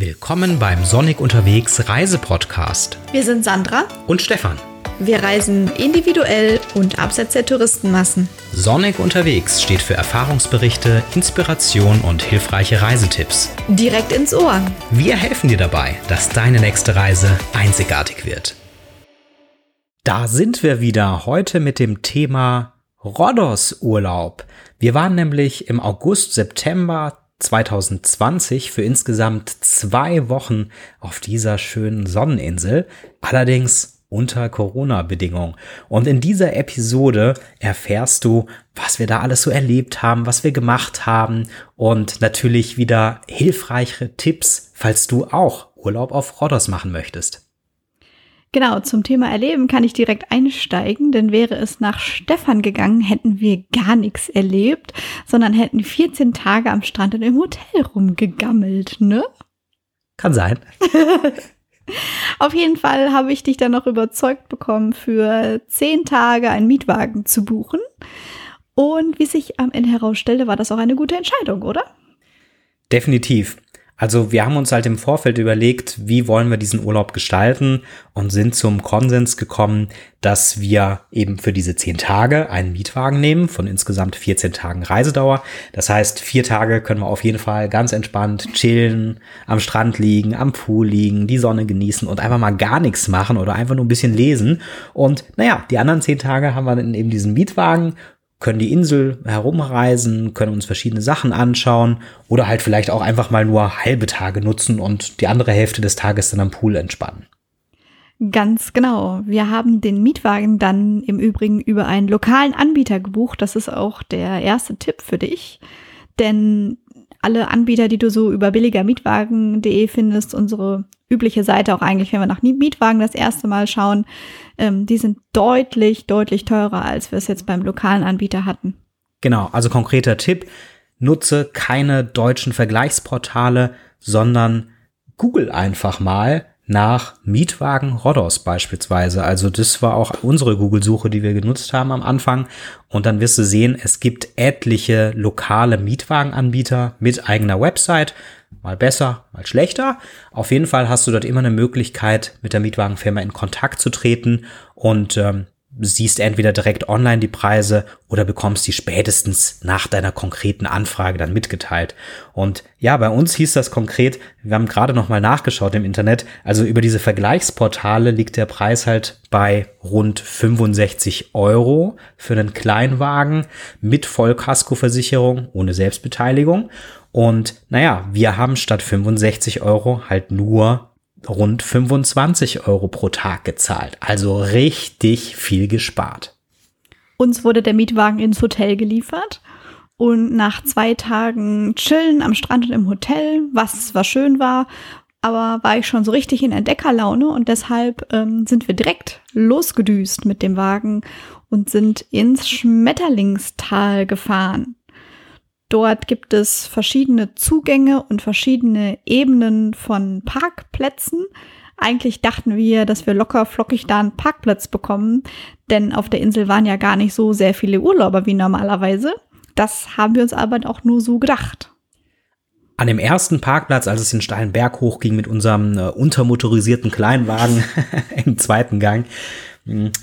Willkommen beim Sonnig unterwegs Reisepodcast. Wir sind Sandra und Stefan. Wir reisen individuell und abseits der Touristenmassen. Sonnig unterwegs steht für Erfahrungsberichte, Inspiration und hilfreiche Reisetipps. Direkt ins Ohr. Wir helfen dir dabei, dass deine nächste Reise einzigartig wird. Da sind wir wieder heute mit dem Thema Rhodos Urlaub. Wir waren nämlich im August, September 2020 für insgesamt zwei Wochen auf dieser schönen Sonneninsel, allerdings unter Corona-Bedingungen. Und in dieser Episode erfährst du, was wir da alles so erlebt haben, was wir gemacht haben und natürlich wieder hilfreiche Tipps, falls du auch Urlaub auf Rhodos machen möchtest. Genau, zum Thema Erleben kann ich direkt einsteigen, denn wäre es nach Stefan gegangen, hätten wir gar nichts erlebt, sondern hätten 14 Tage am Strand und im Hotel rumgegammelt, ne? Kann sein. Auf jeden Fall habe ich dich dann noch überzeugt bekommen, für 10 Tage einen Mietwagen zu buchen. Und wie sich am Ende herausstellte, war das auch eine gute Entscheidung, oder? Definitiv. Also wir haben uns halt im Vorfeld überlegt, wie wollen wir diesen Urlaub gestalten und sind zum Konsens gekommen, dass wir eben für diese zehn Tage einen Mietwagen nehmen von insgesamt 14 Tagen Reisedauer. Das heißt, vier Tage können wir auf jeden Fall ganz entspannt chillen, am Strand liegen, am Pool liegen, die Sonne genießen und einfach mal gar nichts machen oder einfach nur ein bisschen lesen. Und naja, die anderen zehn Tage haben wir dann eben diesen Mietwagen können die Insel herumreisen, können uns verschiedene Sachen anschauen oder halt vielleicht auch einfach mal nur halbe Tage nutzen und die andere Hälfte des Tages dann am Pool entspannen. Ganz genau. Wir haben den Mietwagen dann im Übrigen über einen lokalen Anbieter gebucht. Das ist auch der erste Tipp für dich. Denn alle Anbieter, die du so über billigermietwagen.de findest, unsere übliche Seite auch eigentlich, wenn wir nach Mietwagen das erste Mal schauen, ähm, die sind deutlich, deutlich teurer, als wir es jetzt beim lokalen Anbieter hatten. Genau, also konkreter Tipp, nutze keine deutschen Vergleichsportale, sondern google einfach mal nach Mietwagen Rodos beispielsweise. Also das war auch unsere Google-Suche, die wir genutzt haben am Anfang. Und dann wirst du sehen, es gibt etliche lokale Mietwagenanbieter mit eigener Website. Mal besser, mal schlechter. Auf jeden Fall hast du dort immer eine Möglichkeit, mit der Mietwagenfirma in Kontakt zu treten und ähm, siehst entweder direkt online die Preise oder bekommst die spätestens nach deiner konkreten Anfrage dann mitgeteilt. Und ja, bei uns hieß das konkret, wir haben gerade noch mal nachgeschaut im Internet, also über diese Vergleichsportale liegt der Preis halt bei rund 65 Euro für einen Kleinwagen mit Vollkaskoversicherung ohne Selbstbeteiligung. Und naja, wir haben statt 65 Euro halt nur rund 25 Euro pro Tag gezahlt. Also richtig viel gespart. Uns wurde der Mietwagen ins Hotel geliefert. Und nach zwei Tagen Chillen am Strand und im Hotel, was zwar schön war, aber war ich schon so richtig in Entdeckerlaune und deshalb ähm, sind wir direkt losgedüst mit dem Wagen und sind ins Schmetterlingstal gefahren. Dort gibt es verschiedene Zugänge und verschiedene Ebenen von Parkplätzen. Eigentlich dachten wir, dass wir locker flockig da einen Parkplatz bekommen, denn auf der Insel waren ja gar nicht so sehr viele Urlauber wie normalerweise. Das haben wir uns aber auch nur so gedacht. An dem ersten Parkplatz, als es den steilen Berg hochging mit unserem äh, untermotorisierten Kleinwagen im zweiten Gang,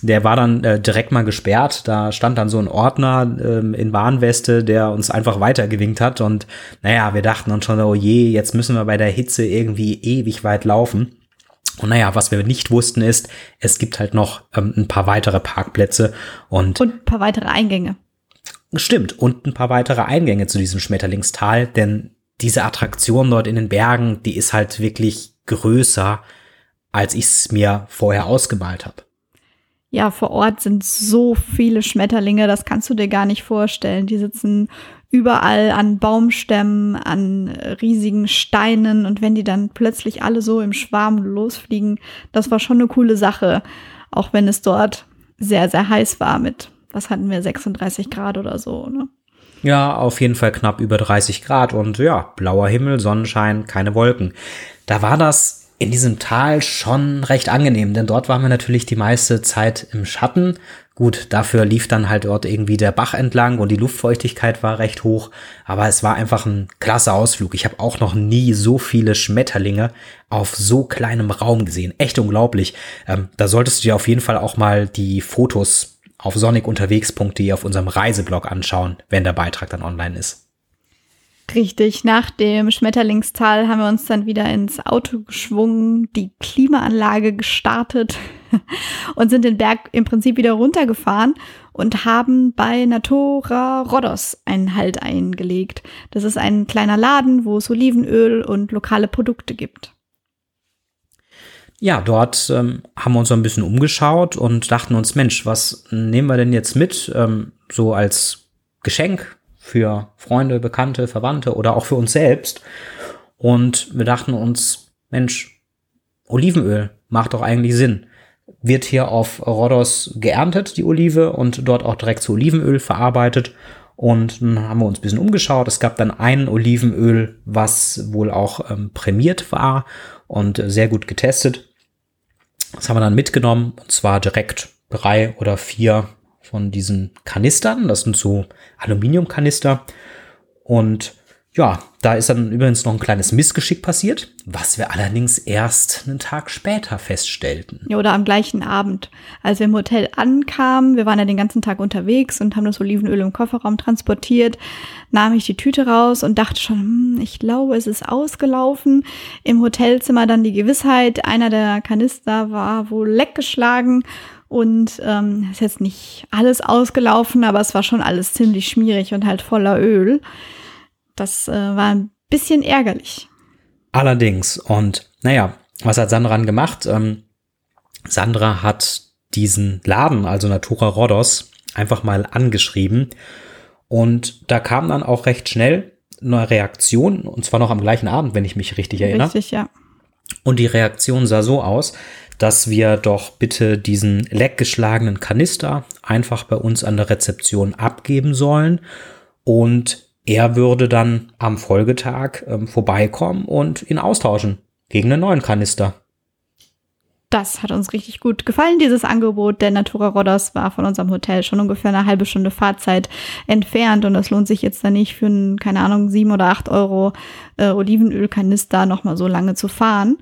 der war dann äh, direkt mal gesperrt. Da stand dann so ein Ordner ähm, in Warnweste, der uns einfach weitergewinkt hat. Und naja, wir dachten dann schon, oh je, jetzt müssen wir bei der Hitze irgendwie ewig weit laufen. Und naja, was wir nicht wussten ist, es gibt halt noch ähm, ein paar weitere Parkplätze und, und ein paar weitere Eingänge. Stimmt, und ein paar weitere Eingänge zu diesem Schmetterlingstal, denn diese Attraktion dort in den Bergen, die ist halt wirklich größer, als ich es mir vorher ausgemalt habe ja, vor Ort sind so viele Schmetterlinge, das kannst du dir gar nicht vorstellen. Die sitzen überall an Baumstämmen, an riesigen Steinen und wenn die dann plötzlich alle so im Schwarm losfliegen, das war schon eine coole Sache, auch wenn es dort sehr, sehr heiß war mit, was hatten wir, 36 Grad oder so, ne? Ja, auf jeden Fall knapp über 30 Grad und ja, blauer Himmel, Sonnenschein, keine Wolken. Da war das in diesem Tal schon recht angenehm, denn dort waren wir natürlich die meiste Zeit im Schatten, Gut, dafür lief dann halt dort irgendwie der Bach entlang und die Luftfeuchtigkeit war recht hoch, aber es war einfach ein klasse Ausflug. Ich habe auch noch nie so viele Schmetterlinge auf so kleinem Raum gesehen. Echt unglaublich. Ähm, da solltest du dir auf jeden Fall auch mal die Fotos auf sonikunterwegs.de auf unserem Reiseblog anschauen, wenn der Beitrag dann online ist. Richtig, nach dem Schmetterlingstal haben wir uns dann wieder ins Auto geschwungen, die Klimaanlage gestartet und sind den Berg im Prinzip wieder runtergefahren und haben bei Natura Rodos einen Halt eingelegt. Das ist ein kleiner Laden, wo es Olivenöl und lokale Produkte gibt. Ja, dort ähm, haben wir uns so ein bisschen umgeschaut und dachten uns, Mensch, was nehmen wir denn jetzt mit, ähm, so als Geschenk für Freunde, Bekannte, Verwandte oder auch für uns selbst. Und wir dachten uns, Mensch, Olivenöl macht doch eigentlich Sinn. Wird hier auf Rhodos geerntet, die Olive, und dort auch direkt zu Olivenöl verarbeitet. Und dann haben wir uns ein bisschen umgeschaut. Es gab dann ein Olivenöl, was wohl auch ähm, prämiert war und sehr gut getestet. Das haben wir dann mitgenommen, und zwar direkt drei oder vier von diesen Kanistern. Das sind so Aluminiumkanister. Und ja, da ist dann übrigens noch ein kleines Missgeschick passiert, was wir allerdings erst einen Tag später feststellten. Ja, oder am gleichen Abend. Als wir im Hotel ankamen, wir waren ja den ganzen Tag unterwegs und haben das Olivenöl im Kofferraum transportiert, nahm ich die Tüte raus und dachte schon, hm, ich glaube, es ist ausgelaufen. Im Hotelzimmer dann die Gewissheit, einer der Kanister war wohl leckgeschlagen und ähm, ist jetzt nicht alles ausgelaufen, aber es war schon alles ziemlich schmierig und halt voller Öl. Das äh, war ein bisschen ärgerlich. Allerdings. Und naja, was hat Sandra gemacht? Ähm, Sandra hat diesen Laden, also Natura Rodos, einfach mal angeschrieben. Und da kam dann auch recht schnell eine Reaktion, und zwar noch am gleichen Abend, wenn ich mich richtig erinnere. Richtig, ja. Und die Reaktion sah so aus, dass wir doch bitte diesen leckgeschlagenen Kanister einfach bei uns an der Rezeption abgeben sollen und er würde dann am Folgetag ähm, vorbeikommen und ihn austauschen gegen einen neuen Kanister. Das hat uns richtig gut gefallen, dieses Angebot. Der Natura Rodos war von unserem Hotel schon ungefähr eine halbe Stunde Fahrzeit entfernt und es lohnt sich jetzt dann nicht für einen, keine Ahnung, sieben oder acht Euro äh, Olivenölkanister nochmal so lange zu fahren.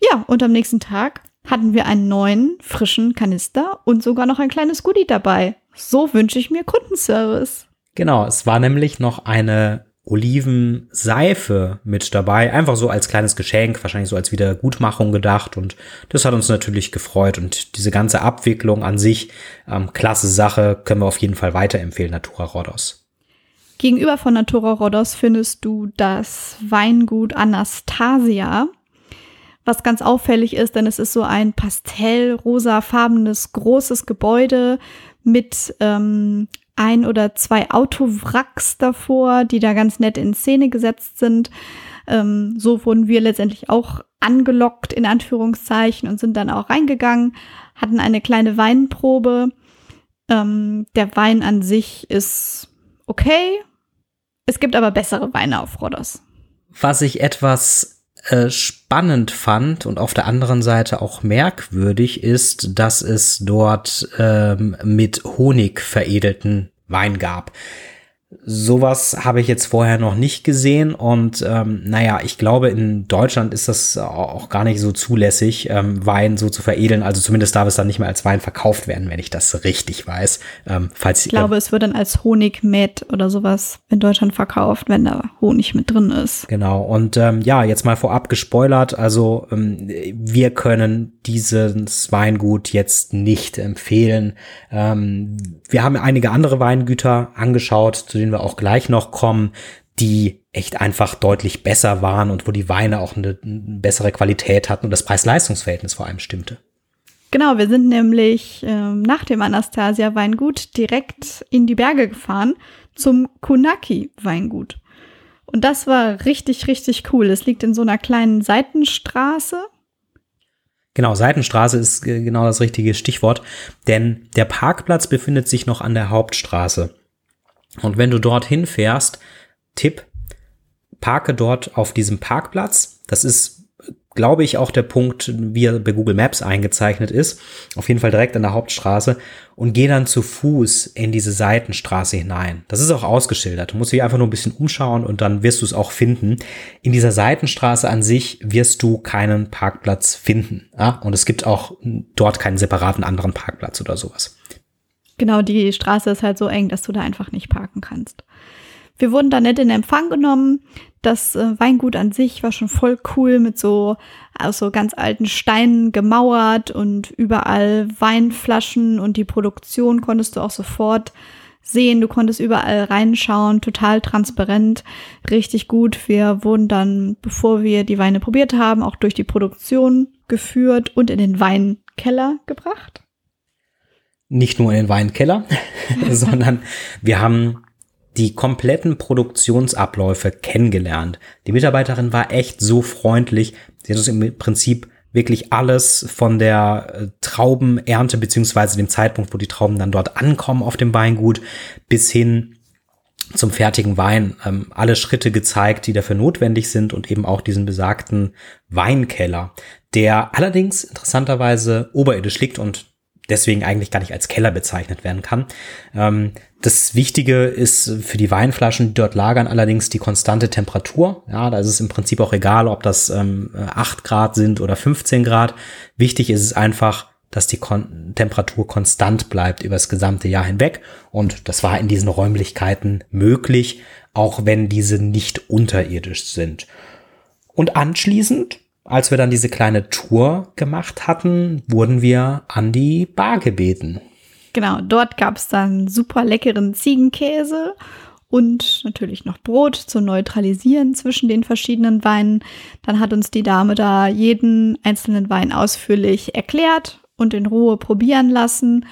Ja, und am nächsten Tag hatten wir einen neuen, frischen Kanister und sogar noch ein kleines Goodie dabei. So wünsche ich mir Kundenservice. Genau, es war nämlich noch eine Olivenseife mit dabei, einfach so als kleines Geschenk, wahrscheinlich so als Wiedergutmachung gedacht. Und das hat uns natürlich gefreut. Und diese ganze Abwicklung an sich, ähm, klasse Sache, können wir auf jeden Fall weiterempfehlen, Natura Rodos. Gegenüber von Natura Rodos findest du das Weingut Anastasia. Was ganz auffällig ist, denn es ist so ein pastellrosafarbenes großes Gebäude mit ähm, ein oder zwei Autowracks davor, die da ganz nett in Szene gesetzt sind. Ähm, so wurden wir letztendlich auch angelockt, in Anführungszeichen, und sind dann auch reingegangen, hatten eine kleine Weinprobe. Ähm, der Wein an sich ist okay. Es gibt aber bessere Weine auf Rhodos. Was ich etwas äh, spannend fand und auf der anderen Seite auch merkwürdig ist, dass es dort ähm, mit Honig veredelten Wein gab. Sowas habe ich jetzt vorher noch nicht gesehen und ähm, naja, ich glaube, in Deutschland ist das auch gar nicht so zulässig, ähm, Wein so zu veredeln. Also zumindest darf es dann nicht mehr als Wein verkauft werden, wenn ich das richtig weiß. Ähm, falls ich glaube, äh, es wird dann als Honigmet oder sowas in Deutschland verkauft, wenn da Honig mit drin ist. Genau. Und ähm, ja, jetzt mal vorab gespoilert. Also ähm, wir können dieses Weingut jetzt nicht empfehlen. Ähm, wir haben einige andere Weingüter angeschaut, zu denen wir auch gleich noch kommen, die echt einfach deutlich besser waren und wo die Weine auch eine, bessere Qualität hatten und das Preis-Leistungs-Verhältnis vor allem stimmte. Genau, wir sind nämlich ähm, nach dem Anastasia Weingut direkt in die Berge gefahren zum Kunaki Weingut. Und das war richtig, richtig cool. Es liegt in so einer kleinen Seitenstraße Genau, Seitenstraße ist genau das richtige Stichwort, denn der Parkplatz befindet sich noch an der Hauptstraße. Und wenn du dorthin fährst, Tipp, parke dort auf diesem Parkplatz. Das ist glaube ich, auch der Punkt, wie er bei Google Maps eingezeichnet ist. Auf jeden Fall direkt an der Hauptstraße und gehe dann zu Fuß in diese Seitenstraße hinein. Das ist auch ausgeschildert. Du musst dich einfach nur ein bisschen umschauen und dann wirst du es auch finden. In dieser Seitenstraße an sich wirst du keinen Parkplatz finden. Ja? Und es gibt auch dort keinen separaten anderen Parkplatz oder sowas. Genau, die Straße ist halt so eng, dass du da einfach nicht parken kannst. Wir wurden da nett in Empfang genommen. Das äh, Weingut an sich war schon voll cool mit so aus so ganz alten Steinen gemauert und überall Weinflaschen und die Produktion konntest du auch sofort sehen. Du konntest überall reinschauen, total transparent, richtig gut. Wir wurden dann, bevor wir die Weine probiert haben, auch durch die Produktion geführt und in den Weinkeller gebracht. Nicht nur in den Weinkeller, sondern wir haben die kompletten Produktionsabläufe kennengelernt. Die Mitarbeiterin war echt so freundlich. Sie hat uns im Prinzip wirklich alles von der äh, Traubenernte beziehungsweise dem Zeitpunkt, wo die Trauben dann dort ankommen auf dem Weingut, bis hin zum fertigen Wein ähm, alle Schritte gezeigt, die dafür notwendig sind und eben auch diesen besagten Weinkeller, der allerdings interessanterweise oberirdisch liegt und deswegen eigentlich gar nicht als Keller bezeichnet werden kann. Ähm, das Wichtige ist für die Weinflaschen, die dort lagern, allerdings die konstante Temperatur. Ja, da ist es im Prinzip auch egal, ob das ähm, 8 Grad sind oder 15 Grad. Wichtig ist es einfach, dass die Kon Temperatur konstant bleibt über das gesamte Jahr hinweg. Und das war in diesen Räumlichkeiten möglich, auch wenn diese nicht unterirdisch sind. Und anschließend als wir dann diese kleine Tour gemacht hatten, wurden wir an die Bar gebeten. Genau, dort gab es dann super leckeren Ziegenkäse und natürlich noch Brot zu neutralisieren zwischen den verschiedenen Weinen. Dann hat uns die Dame da jeden einzelnen Wein ausführlich erklärt und in Ruhe probieren lassen.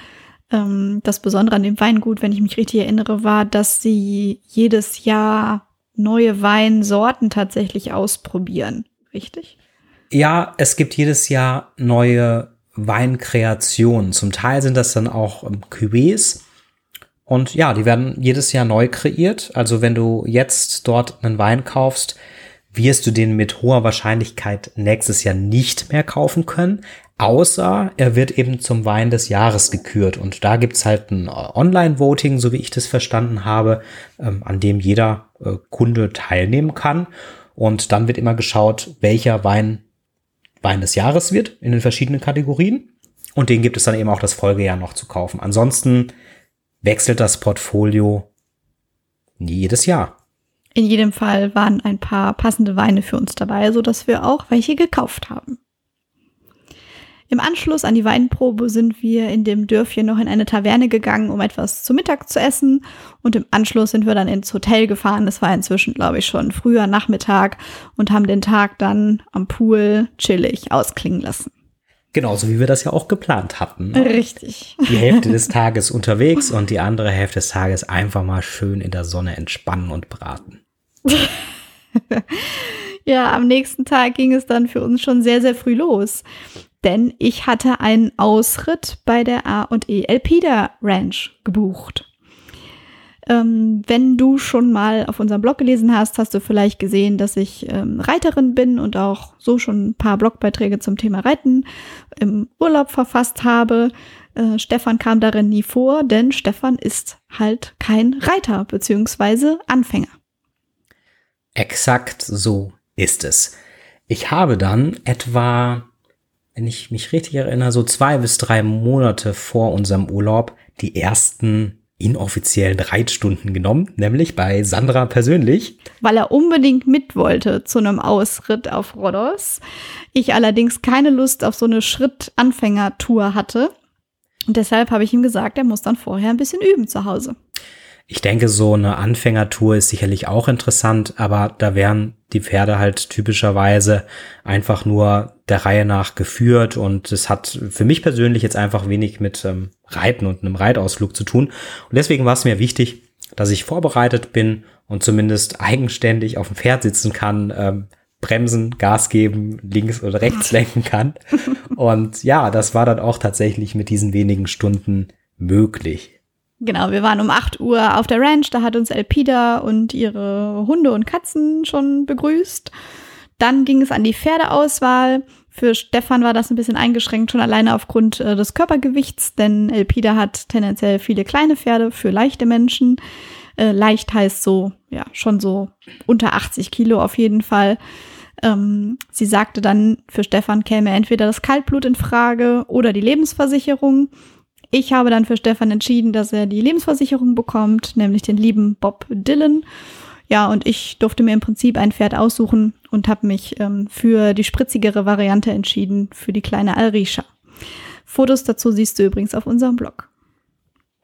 Ähm, das Besondere an dem Weingut, wenn ich mich richtig erinnere, war, dass sie jedes Jahr neue Weinsorten tatsächlich ausprobieren. Richtig? Ja, es gibt jedes Jahr neue Weinkreationen. Zum Teil sind das dann auch ähm, Cuvées. Und ja, die werden jedes Jahr neu kreiert. Also wenn du jetzt dort einen Wein kaufst, wirst du den mit hoher Wahrscheinlichkeit nächstes Jahr nicht mehr kaufen können, außer er wird eben zum Wein des Jahres gekürt. Und da gibt's halt ein Online-Voting, so wie ich das verstanden habe, ähm, an dem jeder äh, Kunde teilnehmen kann. Und dann wird immer geschaut, welcher Wein Wein des Jahres wird in den verschiedenen Kategorien. Und den gibt es dann eben auch das Folgejahr noch zu kaufen. Ansonsten wechselt das Portfolio jedes Jahr. In jedem Fall waren ein paar passende Weine für uns dabei, so dass wir auch welche gekauft haben. Im Anschluss an die Weinprobe sind wir in dem Dörfchen noch in eine Taverne gegangen, um etwas zu Mittag zu essen. Und im Anschluss sind wir dann ins Hotel gefahren. Es war inzwischen, glaube ich, schon früher Nachmittag und haben den Tag dann am Pool chillig ausklingen lassen. Genauso wie wir das ja auch geplant hatten. Ne? Richtig. Die Hälfte des Tages unterwegs und die andere Hälfte des Tages einfach mal schön in der Sonne entspannen und braten. ja, am nächsten Tag ging es dann für uns schon sehr, sehr früh los denn ich hatte einen Ausritt bei der A&E Elpida Ranch gebucht. Ähm, wenn du schon mal auf unserem Blog gelesen hast, hast du vielleicht gesehen, dass ich ähm, Reiterin bin und auch so schon ein paar Blogbeiträge zum Thema Reiten im Urlaub verfasst habe. Äh, Stefan kam darin nie vor, denn Stefan ist halt kein Reiter bzw. Anfänger. Exakt so ist es. Ich habe dann etwa wenn ich mich richtig erinnere, so zwei bis drei Monate vor unserem Urlaub die ersten inoffiziellen Reitstunden genommen, nämlich bei Sandra persönlich. Weil er unbedingt mit wollte zu einem Ausritt auf Rhodos. Ich allerdings keine Lust auf so eine Schrittanfängertour hatte. Und deshalb habe ich ihm gesagt, er muss dann vorher ein bisschen üben zu Hause. Ich denke, so eine Anfängertour ist sicherlich auch interessant, aber da wären die Pferde halt typischerweise einfach nur der Reihe nach geführt und es hat für mich persönlich jetzt einfach wenig mit ähm, Reiten und einem Reitausflug zu tun. Und deswegen war es mir wichtig, dass ich vorbereitet bin und zumindest eigenständig auf dem Pferd sitzen kann, ähm, bremsen, Gas geben, links oder rechts lenken kann. Und ja, das war dann auch tatsächlich mit diesen wenigen Stunden möglich. Genau, wir waren um 8 Uhr auf der Ranch, da hat uns Elpida und ihre Hunde und Katzen schon begrüßt. Dann ging es an die Pferdeauswahl. Für Stefan war das ein bisschen eingeschränkt, schon alleine aufgrund äh, des Körpergewichts, denn Elpida hat tendenziell viele kleine Pferde für leichte Menschen. Äh, leicht heißt so, ja, schon so unter 80 Kilo auf jeden Fall. Ähm, sie sagte dann, für Stefan käme entweder das Kaltblut in Frage oder die Lebensversicherung. Ich habe dann für Stefan entschieden, dass er die Lebensversicherung bekommt, nämlich den lieben Bob Dylan. Ja, und ich durfte mir im Prinzip ein Pferd aussuchen und habe mich ähm, für die spritzigere Variante entschieden, für die kleine Alrisha. Fotos dazu siehst du übrigens auf unserem Blog.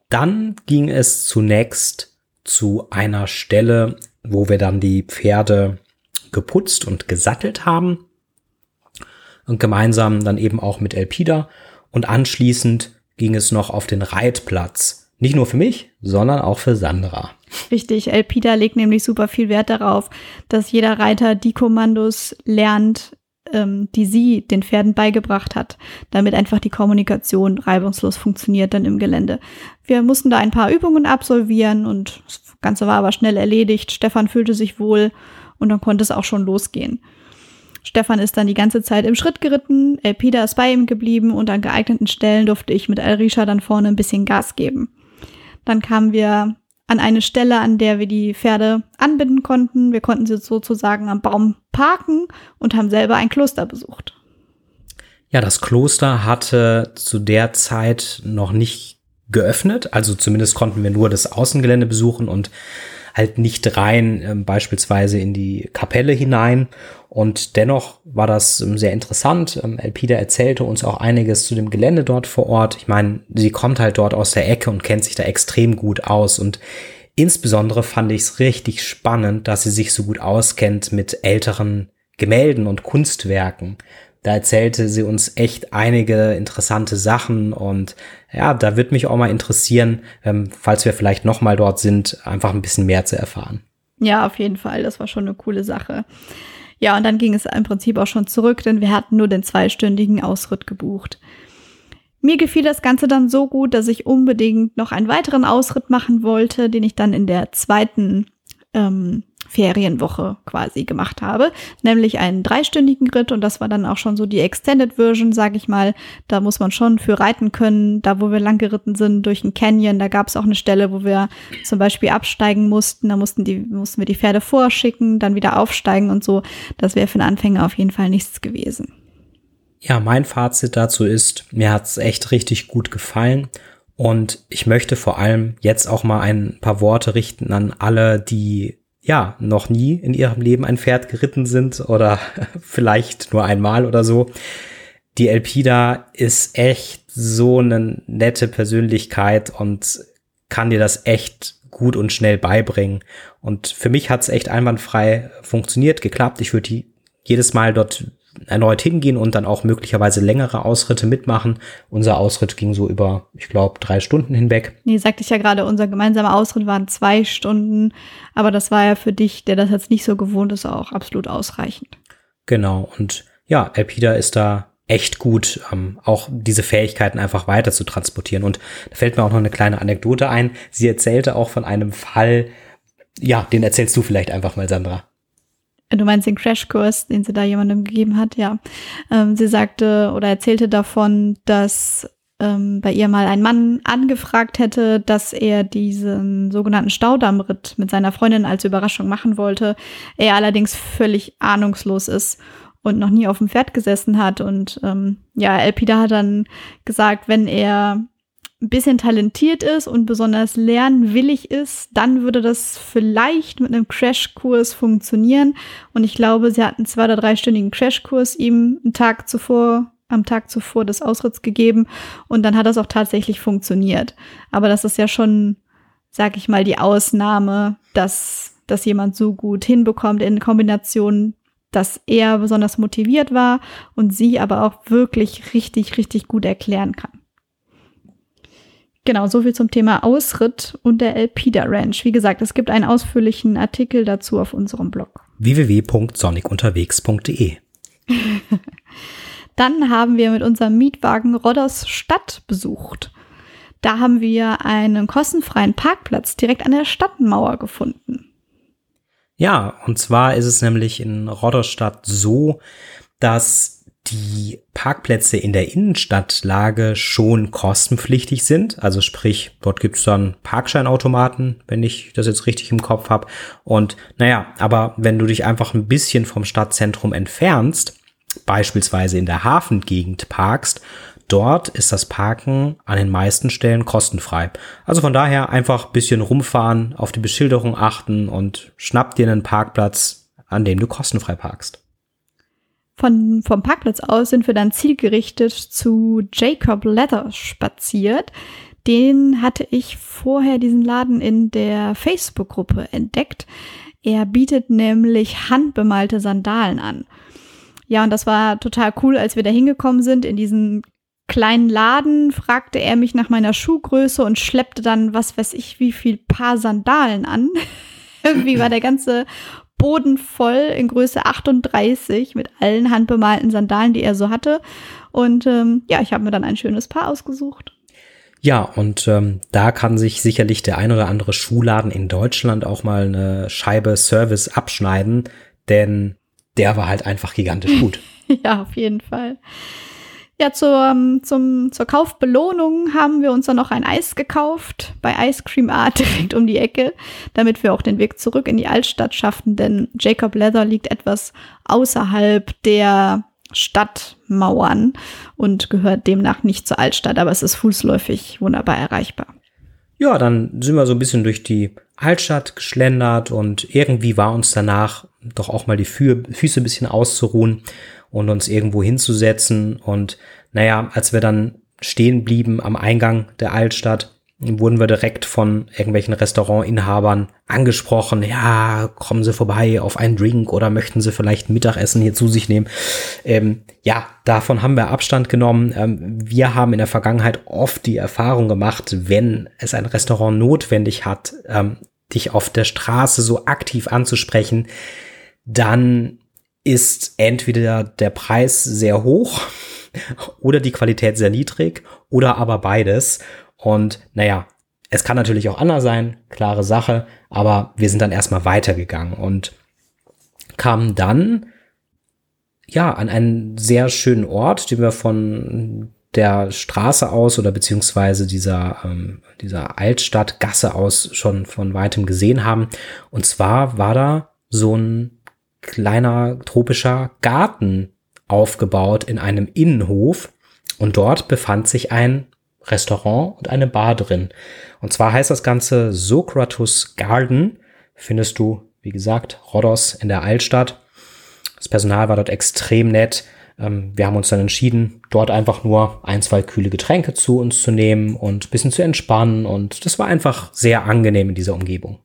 Dann ging es zunächst zu einer Stelle, wo wir dann die Pferde geputzt und gesattelt haben. Und gemeinsam dann eben auch mit Elpida. Und anschließend ging es noch auf den Reitplatz. Nicht nur für mich, sondern auch für Sandra. Richtig, Elpida legt nämlich super viel Wert darauf, dass jeder Reiter die Kommandos lernt, ähm, die sie den Pferden beigebracht hat, damit einfach die Kommunikation reibungslos funktioniert dann im Gelände. Wir mussten da ein paar Übungen absolvieren und das Ganze war aber schnell erledigt. Stefan fühlte sich wohl und dann konnte es auch schon losgehen. Stefan ist dann die ganze Zeit im Schritt geritten, Elpida ist bei ihm geblieben und an geeigneten Stellen durfte ich mit Alrisha dann vorne ein bisschen Gas geben. Dann kamen wir an eine Stelle, an der wir die Pferde anbinden konnten. Wir konnten sie sozusagen am Baum parken und haben selber ein Kloster besucht. Ja, das Kloster hatte zu der Zeit noch nicht geöffnet. Also zumindest konnten wir nur das Außengelände besuchen und halt nicht rein, äh, beispielsweise in die Kapelle hinein. Und dennoch war das ähm, sehr interessant. Ähm, Elpida erzählte uns auch einiges zu dem Gelände dort vor Ort. Ich meine, sie kommt halt dort aus der Ecke und kennt sich da extrem gut aus. Und insbesondere fand ich es richtig spannend, dass sie sich so gut auskennt mit älteren Gemälden und Kunstwerken. Da erzählte sie uns echt einige interessante Sachen und ja, da wird mich auch mal interessieren, ähm, falls wir vielleicht noch mal dort sind, einfach ein bisschen mehr zu erfahren. Ja, auf jeden Fall. Das war schon eine coole Sache. Ja, und dann ging es im Prinzip auch schon zurück, denn wir hatten nur den zweistündigen Ausritt gebucht. Mir gefiel das Ganze dann so gut, dass ich unbedingt noch einen weiteren Ausritt machen wollte, den ich dann in der zweiten ähm, Ferienwoche quasi gemacht habe, nämlich einen dreistündigen Ritt und das war dann auch schon so die Extended Version, sag ich mal. Da muss man schon für reiten können. Da, wo wir lang geritten sind durch einen Canyon, da gab es auch eine Stelle, wo wir zum Beispiel absteigen mussten. Da mussten, die, mussten wir die Pferde vorschicken, dann wieder aufsteigen und so. Das wäre für einen Anfänger auf jeden Fall nichts gewesen. Ja, mein Fazit dazu ist, mir hat's echt richtig gut gefallen. Und ich möchte vor allem jetzt auch mal ein paar Worte richten an alle, die ja, noch nie in ihrem Leben ein Pferd geritten sind oder vielleicht nur einmal oder so. Die Elpida ist echt so eine nette Persönlichkeit und kann dir das echt gut und schnell beibringen. Und für mich hat es echt einwandfrei funktioniert, geklappt. Ich würde die jedes Mal dort erneut hingehen und dann auch möglicherweise längere Ausritte mitmachen. Unser Ausritt ging so über, ich glaube, drei Stunden hinweg. Nee, sagte ich ja gerade, unser gemeinsamer Ausritt waren zwei Stunden. Aber das war ja für dich, der das jetzt nicht so gewohnt ist, auch absolut ausreichend. Genau. Und ja, Elpida ist da echt gut, ähm, auch diese Fähigkeiten einfach weiter zu transportieren. Und da fällt mir auch noch eine kleine Anekdote ein. Sie erzählte auch von einem Fall, ja, den erzählst du vielleicht einfach mal, Sandra. Du meinst den Crashkurs, den sie da jemandem gegeben hat, ja. Ähm, sie sagte oder erzählte davon, dass ähm, bei ihr mal ein Mann angefragt hätte, dass er diesen sogenannten Staudammritt mit seiner Freundin als Überraschung machen wollte. Er allerdings völlig ahnungslos ist und noch nie auf dem Pferd gesessen hat. Und ähm, ja, Elpida hat dann gesagt, wenn er ein bisschen talentiert ist und besonders lernwillig ist, dann würde das vielleicht mit einem Crashkurs funktionieren. Und ich glaube, sie hatten zwei oder dreistündigen Crashkurs ihm einen Tag zuvor, am Tag zuvor des Ausritts gegeben. Und dann hat das auch tatsächlich funktioniert. Aber das ist ja schon, sag ich mal, die Ausnahme, dass, dass jemand so gut hinbekommt in Kombination dass er besonders motiviert war und sie aber auch wirklich richtig, richtig gut erklären kann. Genau, so viel zum Thema Ausritt und der Elpida Ranch. Wie gesagt, es gibt einen ausführlichen Artikel dazu auf unserem Blog. www.sonikunterwegs.de Dann haben wir mit unserem Mietwagen Rodders Stadt besucht. Da haben wir einen kostenfreien Parkplatz direkt an der Stadtmauer gefunden. Ja, und zwar ist es nämlich in Rodderstadt so, dass die Parkplätze in der Innenstadtlage schon kostenpflichtig sind. Also sprich, dort gibt es dann Parkscheinautomaten, wenn ich das jetzt richtig im Kopf habe. Und naja, aber wenn du dich einfach ein bisschen vom Stadtzentrum entfernst, beispielsweise in der Hafengegend parkst, dort ist das Parken an den meisten Stellen kostenfrei. Also von daher einfach bisschen rumfahren, auf die Beschilderung achten und schnapp dir einen Parkplatz, an dem du kostenfrei parkst. Von, vom Parkplatz aus sind wir dann zielgerichtet zu Jacob Leather spaziert. Den hatte ich vorher diesen Laden in der Facebook-Gruppe entdeckt. Er bietet nämlich handbemalte Sandalen an. Ja, und das war total cool, als wir da hingekommen sind in diesen kleinen Laden, fragte er mich nach meiner Schuhgröße und schleppte dann, was weiß ich, wie viel Paar Sandalen an. Irgendwie war der ganze Boden voll in Größe 38 mit allen handbemalten Sandalen, die er so hatte. Und ähm, ja, ich habe mir dann ein schönes Paar ausgesucht. Ja, und ähm, da kann sich sicherlich der ein oder andere Schuhladen in Deutschland auch mal eine Scheibe Service abschneiden, denn der war halt einfach gigantisch gut. ja, auf jeden Fall. Ja, zur, zum, zur Kaufbelohnung haben wir uns dann noch ein Eis gekauft bei Ice Cream Art direkt um die Ecke, damit wir auch den Weg zurück in die Altstadt schaffen, denn Jacob Leather liegt etwas außerhalb der Stadtmauern und gehört demnach nicht zur Altstadt, aber es ist fußläufig wunderbar erreichbar. Ja, dann sind wir so ein bisschen durch die Altstadt geschlendert und irgendwie war uns danach doch auch mal die Füße ein bisschen auszuruhen und uns irgendwo hinzusetzen. Und naja, als wir dann stehen blieben am Eingang der Altstadt, wurden wir direkt von irgendwelchen Restaurantinhabern angesprochen. Ja, kommen Sie vorbei auf einen Drink oder möchten Sie vielleicht Mittagessen hier zu sich nehmen? Ähm, ja, davon haben wir Abstand genommen. Ähm, wir haben in der Vergangenheit oft die Erfahrung gemacht, wenn es ein Restaurant notwendig hat, ähm, dich auf der Straße so aktiv anzusprechen, dann ist entweder der Preis sehr hoch oder die Qualität sehr niedrig oder aber beides. Und naja, es kann natürlich auch anders sein, klare Sache, aber wir sind dann erstmal weitergegangen und kamen dann ja an einen sehr schönen Ort, den wir von der Straße aus oder beziehungsweise dieser, ähm, dieser Altstadtgasse aus schon von weitem gesehen haben. Und zwar war da so ein kleiner tropischer Garten aufgebaut in einem Innenhof und dort befand sich ein Restaurant und eine Bar drin. Und zwar heißt das Ganze Sokratus Garden. Findest du, wie gesagt, Rhodos in der Altstadt. Das Personal war dort extrem nett. Ähm, wir haben uns dann entschieden, dort einfach nur ein, zwei kühle Getränke zu uns zu nehmen und bisschen zu entspannen. Und das war einfach sehr angenehm in dieser Umgebung.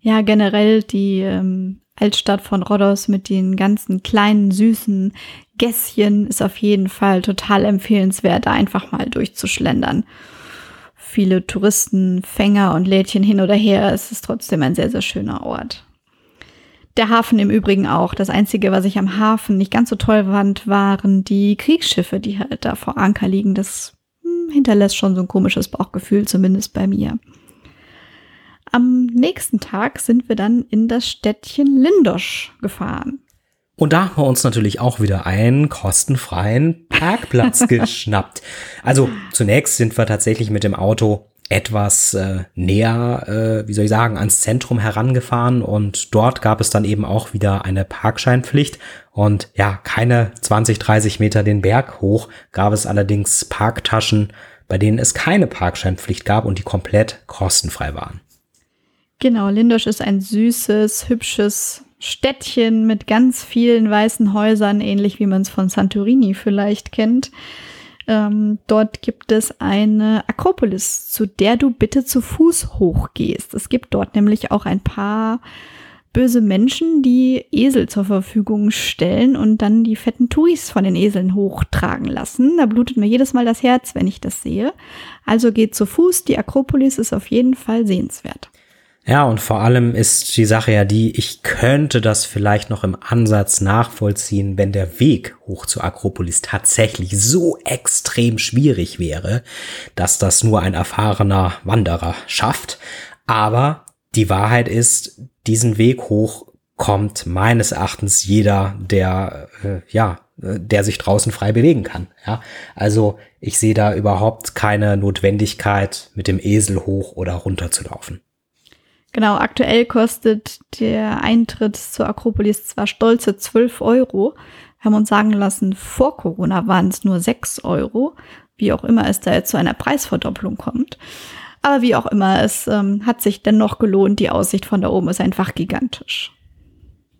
Ja, generell die ähm, Altstadt von Rhodos mit den ganzen kleinen, süßen Gässchen ist auf jeden Fall total empfehlenswert, da einfach mal durchzuschlendern. Viele Touristen, Fänger und Lädchen hin oder her, es ist trotzdem ein sehr, sehr schöner Ort. Der Hafen im Übrigen auch. Das Einzige, was ich am Hafen nicht ganz so toll fand, waren die Kriegsschiffe, die halt da vor Anker liegen. Das hm, hinterlässt schon so ein komisches Bauchgefühl, zumindest bei mir. Am nächsten Tag sind wir dann in das Städtchen Lindosch gefahren. Und da haben wir uns natürlich auch wieder einen kostenfreien Parkplatz geschnappt. Also zunächst sind wir tatsächlich mit dem Auto etwas äh, näher, äh, wie soll ich sagen, ans Zentrum herangefahren und dort gab es dann eben auch wieder eine Parkscheinpflicht und ja, keine 20, 30 Meter den Berg hoch gab es allerdings Parktaschen, bei denen es keine Parkscheinpflicht gab und die komplett kostenfrei waren. Genau, Lindosch ist ein süßes, hübsches Städtchen mit ganz vielen weißen Häusern, ähnlich wie man es von Santorini vielleicht kennt. Ähm, dort gibt es eine Akropolis, zu der du bitte zu Fuß hochgehst. Es gibt dort nämlich auch ein paar böse Menschen, die Esel zur Verfügung stellen und dann die fetten Touris von den Eseln hochtragen lassen. Da blutet mir jedes Mal das Herz, wenn ich das sehe. Also geht zu Fuß, die Akropolis ist auf jeden Fall sehenswert. Ja, und vor allem ist die Sache ja die, ich könnte das vielleicht noch im Ansatz nachvollziehen, wenn der Weg hoch zur Akropolis tatsächlich so extrem schwierig wäre, dass das nur ein erfahrener Wanderer schafft. Aber die Wahrheit ist, diesen Weg hoch kommt meines Erachtens jeder, der äh, ja, der sich draußen frei bewegen kann. Ja, also ich sehe da überhaupt keine Notwendigkeit, mit dem Esel hoch oder runter zu laufen. Genau, aktuell kostet der Eintritt zur Akropolis zwar stolze 12 Euro, haben uns sagen lassen, vor Corona waren es nur 6 Euro, wie auch immer es da jetzt zu einer Preisverdopplung kommt. Aber wie auch immer, es ähm, hat sich dennoch gelohnt, die Aussicht von da oben ist einfach gigantisch.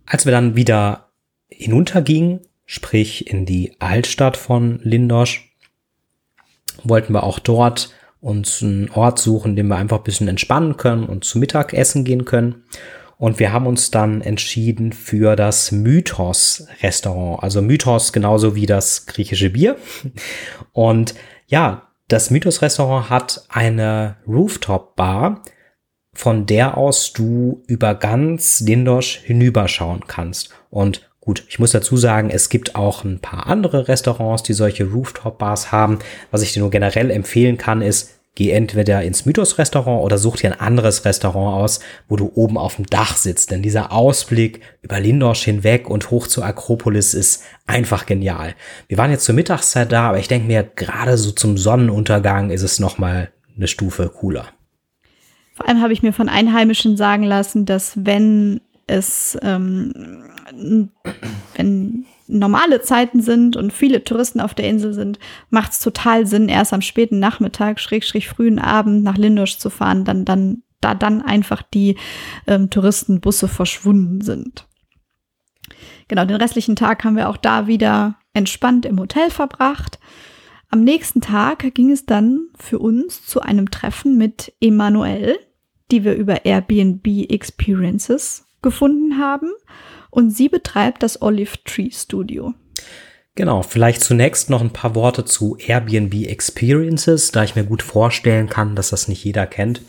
Als wir dann wieder hinuntergingen, sprich in die Altstadt von Lindosch, wollten wir auch dort uns einen Ort suchen, den wir einfach ein bisschen entspannen können und zu Mittag essen gehen können. Und wir haben uns dann entschieden für das Mythos-Restaurant. Also Mythos genauso wie das griechische Bier. Und ja, das Mythos-Restaurant hat eine Rooftop-Bar, von der aus du über ganz Lindosch hinüberschauen kannst. Und Gut, ich muss dazu sagen, es gibt auch ein paar andere Restaurants, die solche Rooftop-Bars haben. Was ich dir nur generell empfehlen kann, ist, geh entweder ins Mythos-Restaurant oder such dir ein anderes Restaurant aus, wo du oben auf dem Dach sitzt. Denn dieser Ausblick über Lindorsch hinweg und hoch zur Akropolis ist einfach genial. Wir waren jetzt zur Mittagszeit da, aber ich denke mir, gerade so zum Sonnenuntergang ist es nochmal eine Stufe cooler. Vor allem habe ich mir von Einheimischen sagen lassen, dass wenn es, ähm, wenn normale Zeiten sind und viele Touristen auf der Insel sind, macht es total Sinn, erst am späten Nachmittag, schrägstrich frühen Abend nach Lindosch zu fahren, dann, dann, da dann einfach die ähm, Touristenbusse verschwunden sind. Genau, den restlichen Tag haben wir auch da wieder entspannt im Hotel verbracht. Am nächsten Tag ging es dann für uns zu einem Treffen mit Emanuel, die wir über Airbnb Experiences gefunden haben und sie betreibt das Olive Tree Studio. Genau, vielleicht zunächst noch ein paar Worte zu Airbnb Experiences, da ich mir gut vorstellen kann, dass das nicht jeder kennt.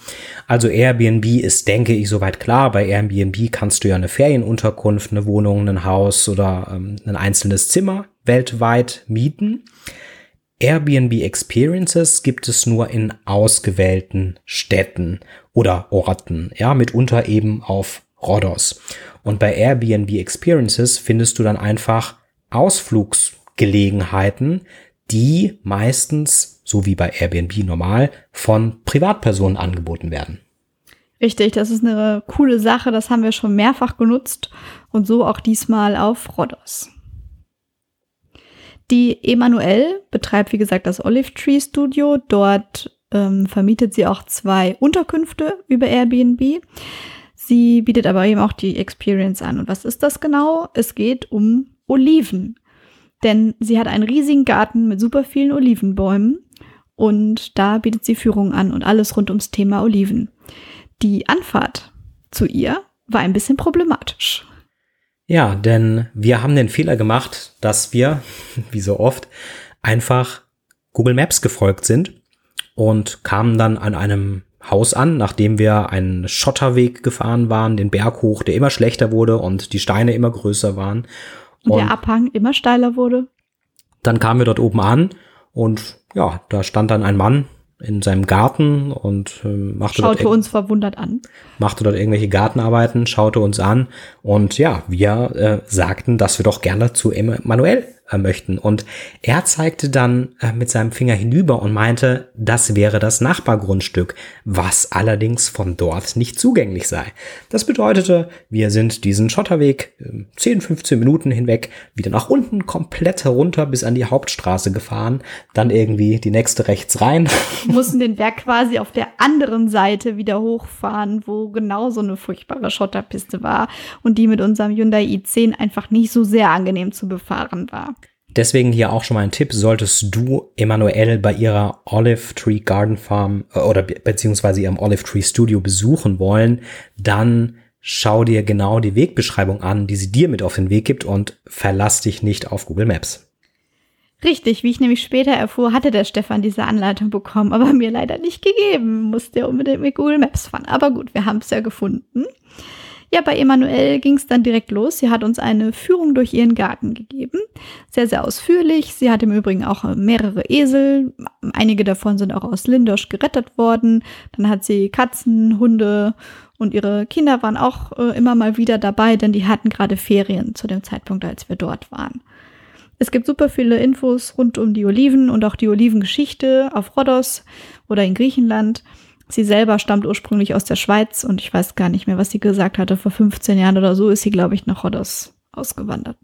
Also Airbnb ist, denke ich, soweit klar. Bei Airbnb kannst du ja eine Ferienunterkunft, eine Wohnung, ein Haus oder ähm, ein einzelnes Zimmer weltweit mieten. Airbnb Experiences gibt es nur in ausgewählten Städten oder Orten, ja, mitunter eben auf Rhodos. Und bei Airbnb Experiences findest du dann einfach Ausflugsgelegenheiten, die meistens, so wie bei Airbnb normal, von Privatpersonen angeboten werden. Richtig, das ist eine coole Sache, das haben wir schon mehrfach genutzt und so auch diesmal auf Rhodos. Die Emanuel betreibt, wie gesagt, das Olive Tree Studio. Dort ähm, vermietet sie auch zwei Unterkünfte über Airbnb. Sie bietet aber eben auch die Experience an. Und was ist das genau? Es geht um Oliven. Denn sie hat einen riesigen Garten mit super vielen Olivenbäumen und da bietet sie Führungen an und alles rund ums Thema Oliven. Die Anfahrt zu ihr war ein bisschen problematisch. Ja, denn wir haben den Fehler gemacht, dass wir, wie so oft, einfach Google Maps gefolgt sind und kamen dann an einem Haus an, nachdem wir einen Schotterweg gefahren waren, den Berg hoch, der immer schlechter wurde und die Steine immer größer waren. Und, und der Abhang immer steiler wurde. Dann kamen wir dort oben an und ja, da stand dann ein Mann in seinem Garten und äh, machte schaute dort uns verwundert an. Machte dort irgendwelche Gartenarbeiten, schaute uns an und ja, wir äh, sagten, dass wir doch gerne zu Emanuel möchten. Und er zeigte dann äh, mit seinem Finger hinüber und meinte, das wäre das Nachbargrundstück, was allerdings von dort nicht zugänglich sei. Das bedeutete, wir sind diesen Schotterweg äh, 10, 15 Minuten hinweg wieder nach unten komplett herunter bis an die Hauptstraße gefahren, dann irgendwie die nächste rechts rein. Wir mussten den Berg quasi auf der anderen Seite wieder hochfahren, wo genau so eine furchtbare Schotterpiste war und die mit unserem Hyundai i10 einfach nicht so sehr angenehm zu befahren war. Deswegen hier auch schon mal ein Tipp, solltest du Emanuel bei ihrer Olive Tree Garden Farm äh, oder beziehungsweise ihrem Olive Tree Studio besuchen wollen, dann schau dir genau die Wegbeschreibung an, die sie dir mit auf den Weg gibt und verlass dich nicht auf Google Maps. Richtig, wie ich nämlich später erfuhr, hatte der Stefan diese Anleitung bekommen, aber mir leider nicht gegeben. Musste er unbedingt mit Google Maps fahren. Aber gut, wir haben es ja gefunden. Ja, bei Emanuel ging es dann direkt los. Sie hat uns eine Führung durch ihren Garten gegeben. Sehr, sehr ausführlich. Sie hat im Übrigen auch mehrere Esel. Einige davon sind auch aus Lindosch gerettet worden. Dann hat sie Katzen, Hunde und ihre Kinder waren auch äh, immer mal wieder dabei, denn die hatten gerade Ferien zu dem Zeitpunkt, als wir dort waren. Es gibt super viele Infos rund um die Oliven und auch die Olivengeschichte auf Rhodos oder in Griechenland. Sie selber stammt ursprünglich aus der Schweiz und ich weiß gar nicht mehr, was sie gesagt hatte. Vor 15 Jahren oder so ist sie, glaube ich, nach Rhodos ausgewandert.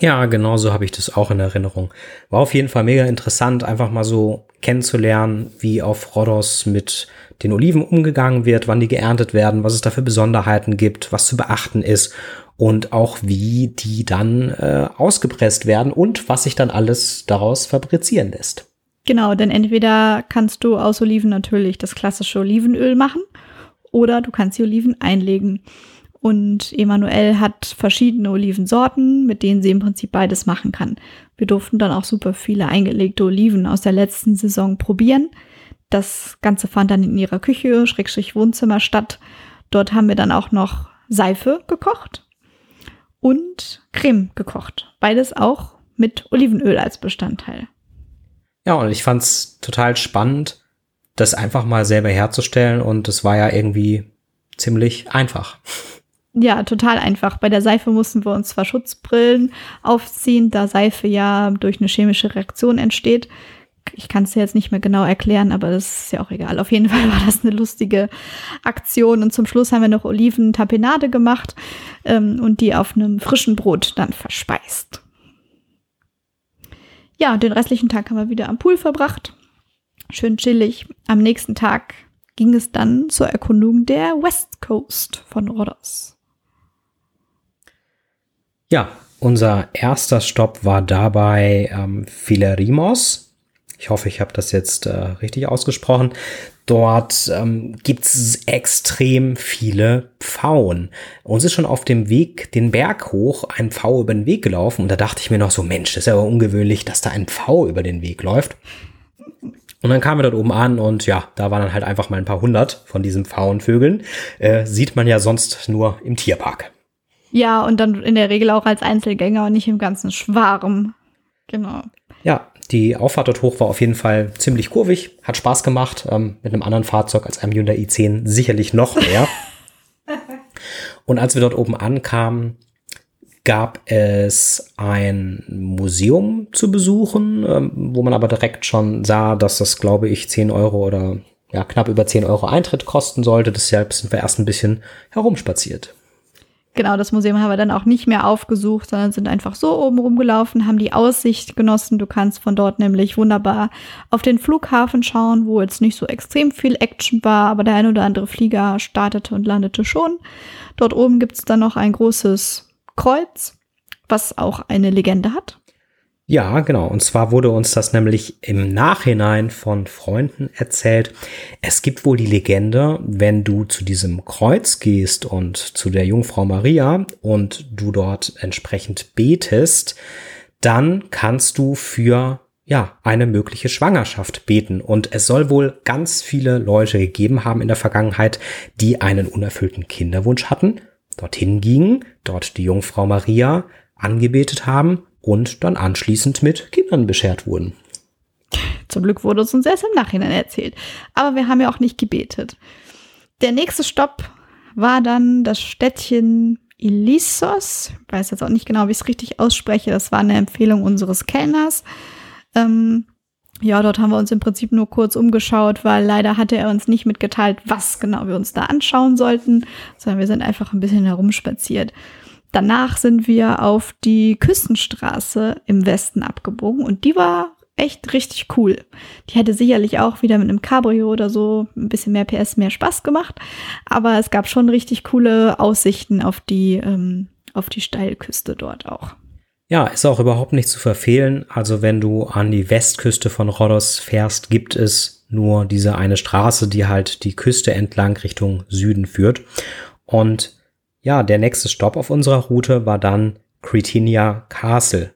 Ja, genau so habe ich das auch in Erinnerung. War auf jeden Fall mega interessant, einfach mal so kennenzulernen, wie auf Rhodos mit den Oliven umgegangen wird, wann die geerntet werden, was es da für Besonderheiten gibt, was zu beachten ist und auch wie die dann äh, ausgepresst werden und was sich dann alles daraus fabrizieren lässt. Genau, denn entweder kannst du aus Oliven natürlich das klassische Olivenöl machen oder du kannst die Oliven einlegen. Und Emanuel hat verschiedene Olivensorten, mit denen sie im Prinzip beides machen kann. Wir durften dann auch super viele eingelegte Oliven aus der letzten Saison probieren. Das Ganze fand dann in ihrer Küche, Schrägstrich Wohnzimmer statt. Dort haben wir dann auch noch Seife gekocht und Creme gekocht. Beides auch mit Olivenöl als Bestandteil. Ja, und ich fand's total spannend, das einfach mal selber herzustellen und es war ja irgendwie ziemlich einfach. Ja, total einfach. Bei der Seife mussten wir uns zwar Schutzbrillen aufziehen, da Seife ja durch eine chemische Reaktion entsteht. Ich kann es dir jetzt nicht mehr genau erklären, aber das ist ja auch egal. Auf jeden Fall war das eine lustige Aktion. Und zum Schluss haben wir noch Oliventapenade gemacht ähm, und die auf einem frischen Brot dann verspeist. Ja, den restlichen Tag haben wir wieder am Pool verbracht. Schön chillig. Am nächsten Tag ging es dann zur Erkundung der West Coast von Rhodos. Ja, unser erster Stopp war dabei ähm, Philerimos. Ich hoffe, ich habe das jetzt äh, richtig ausgesprochen. Dort ähm, gibt es extrem viele Pfauen. Uns ist schon auf dem Weg den Berg hoch ein Pfau über den Weg gelaufen und da dachte ich mir noch so, Mensch, das ist aber ungewöhnlich, dass da ein Pfau über den Weg läuft. Und dann kamen wir dort oben an und ja, da waren dann halt einfach mal ein paar hundert von diesen Pfauenvögeln. Äh, sieht man ja sonst nur im Tierpark. Ja, und dann in der Regel auch als Einzelgänger und nicht im ganzen Schwarm. Genau. Ja, die Auffahrt dort hoch war auf jeden Fall ziemlich kurvig, hat Spaß gemacht, ähm, mit einem anderen Fahrzeug als einem Hyundai i10 sicherlich noch mehr. und als wir dort oben ankamen, gab es ein Museum zu besuchen, ähm, wo man aber direkt schon sah, dass das, glaube ich, 10 Euro oder ja, knapp über 10 Euro Eintritt kosten sollte. Deshalb sind wir erst ein bisschen herumspaziert. Genau, das Museum haben wir dann auch nicht mehr aufgesucht, sondern sind einfach so oben rumgelaufen, haben die Aussicht genossen. Du kannst von dort nämlich wunderbar auf den Flughafen schauen, wo jetzt nicht so extrem viel Action war, aber der ein oder andere Flieger startete und landete schon. Dort oben gibt es dann noch ein großes Kreuz, was auch eine Legende hat. Ja, genau. Und zwar wurde uns das nämlich im Nachhinein von Freunden erzählt. Es gibt wohl die Legende, wenn du zu diesem Kreuz gehst und zu der Jungfrau Maria und du dort entsprechend betest, dann kannst du für ja, eine mögliche Schwangerschaft beten. Und es soll wohl ganz viele Leute gegeben haben in der Vergangenheit, die einen unerfüllten Kinderwunsch hatten, dorthin gingen, dort die Jungfrau Maria angebetet haben und dann anschließend mit Kindern beschert wurden. Zum Glück wurde es uns erst im Nachhinein erzählt. Aber wir haben ja auch nicht gebetet. Der nächste Stopp war dann das Städtchen Ilissos. Ich weiß jetzt auch nicht genau, wie ich es richtig ausspreche. Das war eine Empfehlung unseres Kellners. Ähm, ja, dort haben wir uns im Prinzip nur kurz umgeschaut, weil leider hatte er uns nicht mitgeteilt, was genau wir uns da anschauen sollten, sondern wir sind einfach ein bisschen herumspaziert. Danach sind wir auf die Küstenstraße im Westen abgebogen und die war echt richtig cool. Die hätte sicherlich auch wieder mit einem Cabrio oder so ein bisschen mehr PS, mehr Spaß gemacht, aber es gab schon richtig coole Aussichten auf die, ähm, auf die Steilküste dort auch. Ja, ist auch überhaupt nicht zu verfehlen. Also wenn du an die Westküste von Rhodos fährst, gibt es nur diese eine Straße, die halt die Küste entlang Richtung Süden führt. Und ja, der nächste Stopp auf unserer Route war dann Cretinia Castle.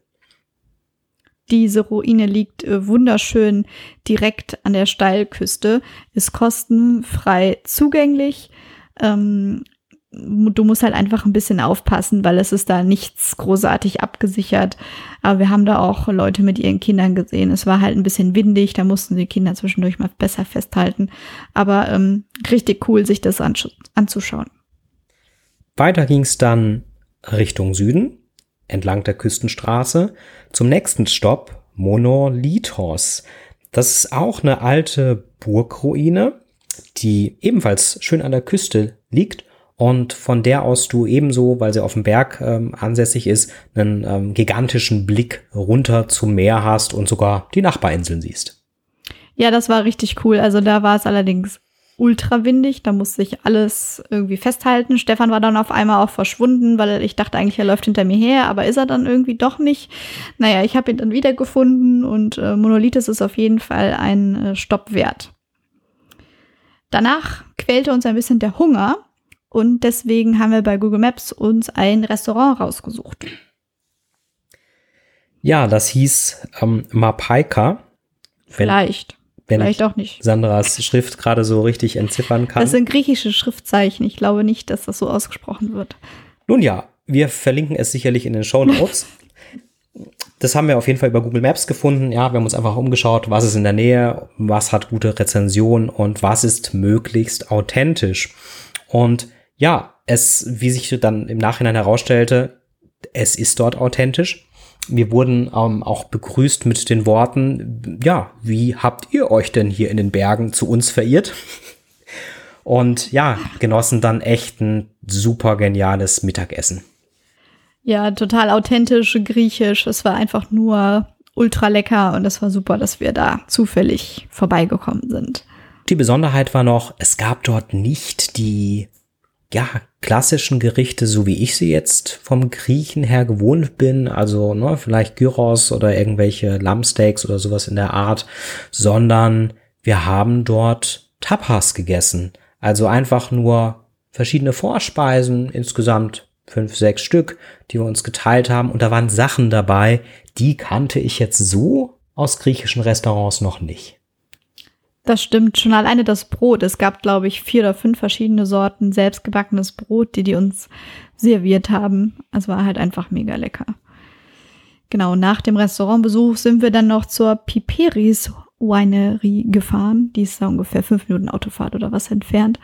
Diese Ruine liegt äh, wunderschön direkt an der Steilküste, ist kostenfrei zugänglich. Ähm, du musst halt einfach ein bisschen aufpassen, weil es ist da nichts großartig abgesichert. Aber wir haben da auch Leute mit ihren Kindern gesehen. Es war halt ein bisschen windig, da mussten die Kinder zwischendurch mal besser festhalten. Aber ähm, richtig cool, sich das anzuschauen. Weiter ging es dann Richtung Süden, entlang der Küstenstraße, zum nächsten Stopp, Monolithos. Das ist auch eine alte Burgruine, die ebenfalls schön an der Küste liegt und von der aus du ebenso, weil sie auf dem Berg ähm, ansässig ist, einen ähm, gigantischen Blick runter zum Meer hast und sogar die Nachbarinseln siehst. Ja, das war richtig cool. Also da war es allerdings ultra windig, da musste ich alles irgendwie festhalten. Stefan war dann auf einmal auch verschwunden, weil ich dachte eigentlich, er läuft hinter mir her, aber ist er dann irgendwie doch nicht. Naja, ich habe ihn dann wiedergefunden und äh, Monolithis ist auf jeden Fall ein äh, Stopp wert. Danach quälte uns ein bisschen der Hunger und deswegen haben wir bei Google Maps uns ein Restaurant rausgesucht. Ja, das hieß ähm, Mapaika. Vielleicht. Wenn Vielleicht auch nicht. Sandras Schrift gerade so richtig entziffern kann. Das sind griechische Schriftzeichen. Ich glaube nicht, dass das so ausgesprochen wird. Nun ja, wir verlinken es sicherlich in den Show Notes. das haben wir auf jeden Fall über Google Maps gefunden. Ja, wir haben uns einfach umgeschaut, was ist in der Nähe, was hat gute Rezensionen und was ist möglichst authentisch. Und ja, es, wie sich dann im Nachhinein herausstellte, es ist dort authentisch. Wir wurden ähm, auch begrüßt mit den Worten, ja, wie habt ihr euch denn hier in den Bergen zu uns verirrt? Und ja, genossen dann echt ein super geniales Mittagessen. Ja, total authentisch, griechisch. Es war einfach nur ultra lecker und es war super, dass wir da zufällig vorbeigekommen sind. Die Besonderheit war noch, es gab dort nicht die ja, klassischen Gerichte, so wie ich sie jetzt vom Griechen her gewohnt bin, also ne, vielleicht Gyros oder irgendwelche Lammsteaks oder sowas in der Art, sondern wir haben dort Tapas gegessen. Also einfach nur verschiedene Vorspeisen, insgesamt fünf, sechs Stück, die wir uns geteilt haben. Und da waren Sachen dabei, die kannte ich jetzt so aus griechischen Restaurants noch nicht. Das stimmt. Schon alleine das Brot. Es gab, glaube ich, vier oder fünf verschiedene Sorten selbstgebackenes Brot, die die uns serviert haben. Es war halt einfach mega lecker. Genau, nach dem Restaurantbesuch sind wir dann noch zur Piperis Winery gefahren. Die ist da ungefähr fünf Minuten Autofahrt oder was entfernt.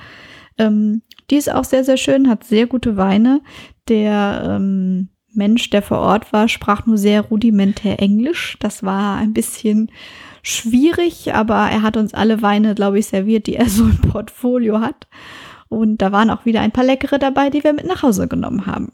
Ähm, die ist auch sehr, sehr schön, hat sehr gute Weine. Der ähm, Mensch, der vor Ort war, sprach nur sehr rudimentär Englisch. Das war ein bisschen schwierig, aber er hat uns alle Weine, glaube ich, serviert, die er so im Portfolio hat. Und da waren auch wieder ein paar leckere dabei, die wir mit nach Hause genommen haben.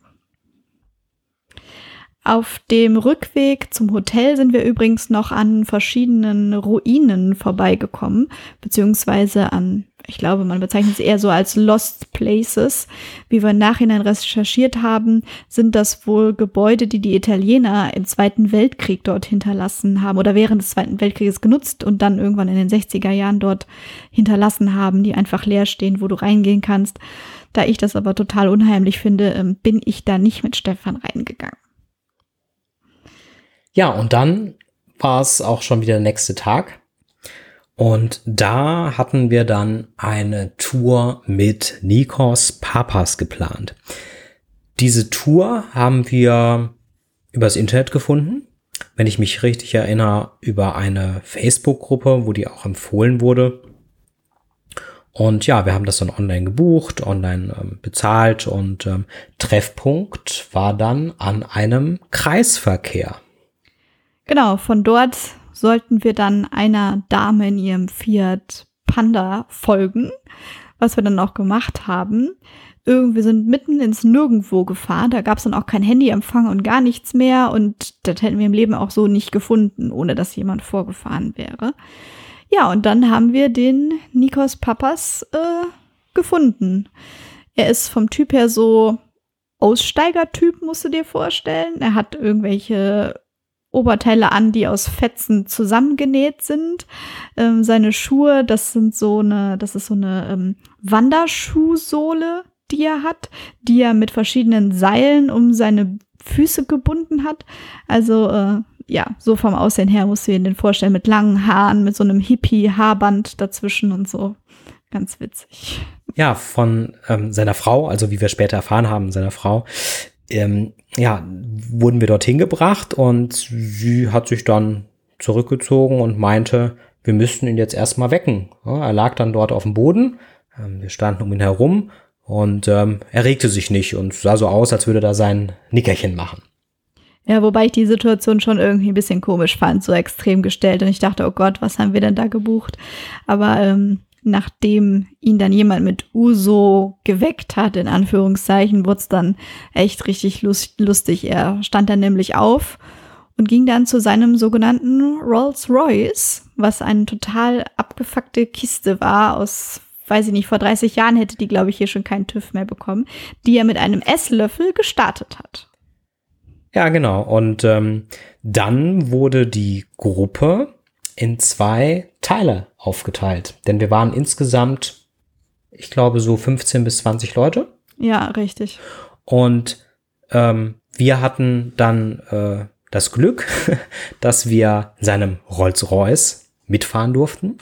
Auf dem Rückweg zum Hotel sind wir übrigens noch an verschiedenen Ruinen vorbeigekommen, beziehungsweise an ich glaube, man bezeichnet es eher so als Lost Places. Wie wir im Nachhinein recherchiert haben, sind das wohl Gebäude, die die Italiener im Zweiten Weltkrieg dort hinterlassen haben oder während des Zweiten Weltkrieges genutzt und dann irgendwann in den 60er Jahren dort hinterlassen haben, die einfach leer stehen, wo du reingehen kannst. Da ich das aber total unheimlich finde, ähm, bin ich da nicht mit Stefan reingegangen. Ja, und dann war es auch schon wieder der nächste Tag. Und da hatten wir dann eine Tour mit Nikos Papas geplant. Diese Tour haben wir übers Internet gefunden. Wenn ich mich richtig erinnere, über eine Facebook-Gruppe, wo die auch empfohlen wurde. Und ja, wir haben das dann online gebucht, online ähm, bezahlt und ähm, Treffpunkt war dann an einem Kreisverkehr. Genau, von dort sollten wir dann einer Dame in ihrem Fiat Panda folgen, was wir dann auch gemacht haben. Irgendwie sind mitten ins Nirgendwo gefahren. Da gab es dann auch kein Handyempfang und gar nichts mehr. Und das hätten wir im Leben auch so nicht gefunden, ohne dass jemand vorgefahren wäre. Ja, und dann haben wir den Nikos Papas äh, gefunden. Er ist vom Typ her so Aussteigertyp, musst du dir vorstellen. Er hat irgendwelche Oberteile an, die aus Fetzen zusammengenäht sind. Ähm, seine Schuhe, das sind so eine, das ist so eine ähm, Wanderschuhsohle, die er hat, die er mit verschiedenen Seilen um seine Füße gebunden hat. Also äh, ja, so vom Aussehen her musst du dir den vorstellen, mit langen Haaren, mit so einem Hippie-Haarband dazwischen und so. Ganz witzig. ja, von ähm, seiner Frau, also wie wir später erfahren haben, seiner Frau, ähm, ja, wurden wir dorthin gebracht und sie hat sich dann zurückgezogen und meinte, wir müssten ihn jetzt erstmal wecken. Ja, er lag dann dort auf dem Boden, ähm, wir standen um ihn herum und ähm, er regte sich nicht und sah so aus, als würde er da sein Nickerchen machen. Ja, wobei ich die Situation schon irgendwie ein bisschen komisch fand, so extrem gestellt. Und ich dachte, oh Gott, was haben wir denn da gebucht? Aber ähm, nachdem ihn dann jemand mit Uso geweckt hat, in Anführungszeichen, wurde es dann echt richtig lust lustig. Er stand dann nämlich auf und ging dann zu seinem sogenannten Rolls Royce, was eine total abgefuckte Kiste war aus, weiß ich nicht, vor 30 Jahren hätte die, glaube ich, hier schon keinen TÜV mehr bekommen, die er mit einem Esslöffel gestartet hat. Ja, genau. Und ähm, dann wurde die Gruppe in zwei Teile aufgeteilt. Denn wir waren insgesamt, ich glaube, so 15 bis 20 Leute. Ja, richtig. Und ähm, wir hatten dann äh, das Glück, dass wir in seinem Rolls-Royce mitfahren durften.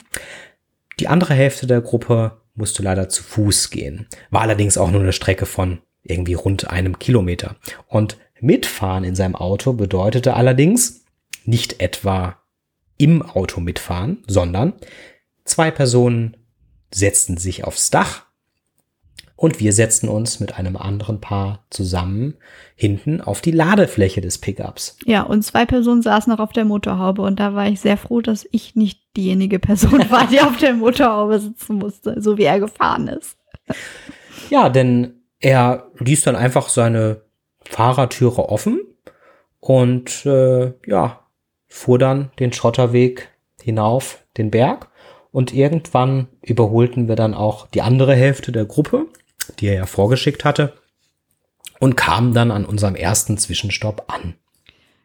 Die andere Hälfte der Gruppe musste leider zu Fuß gehen. War allerdings auch nur eine Strecke von irgendwie rund einem Kilometer. Und mitfahren in seinem Auto bedeutete allerdings nicht etwa im Auto mitfahren, sondern zwei Personen setzten sich aufs Dach und wir setzten uns mit einem anderen Paar zusammen hinten auf die Ladefläche des Pickups. Ja, und zwei Personen saßen noch auf der Motorhaube und da war ich sehr froh, dass ich nicht diejenige Person war, die auf der Motorhaube sitzen musste, so wie er gefahren ist. Ja, denn er ließ dann einfach seine Fahrertüre offen und äh, ja, fuhr dann den Schotterweg hinauf den Berg und irgendwann überholten wir dann auch die andere Hälfte der Gruppe, die er ja vorgeschickt hatte, und kamen dann an unserem ersten Zwischenstopp an.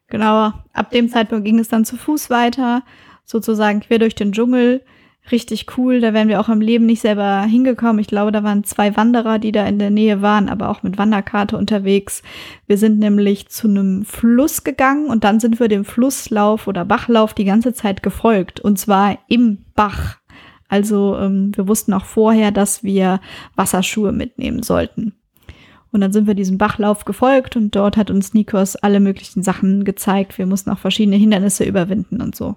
Genau, ab dem Zeitpunkt ging es dann zu Fuß weiter, sozusagen quer durch den Dschungel richtig cool. Da wären wir auch im Leben nicht selber hingekommen. Ich glaube, da waren zwei Wanderer, die da in der Nähe waren, aber auch mit Wanderkarte unterwegs. Wir sind nämlich zu einem Fluss gegangen und dann sind wir dem Flusslauf oder Bachlauf die ganze Zeit gefolgt. Und zwar im Bach. Also ähm, wir wussten auch vorher, dass wir Wasserschuhe mitnehmen sollten. Und dann sind wir diesem Bachlauf gefolgt und dort hat uns Nikos alle möglichen Sachen gezeigt. Wir mussten auch verschiedene Hindernisse überwinden und so.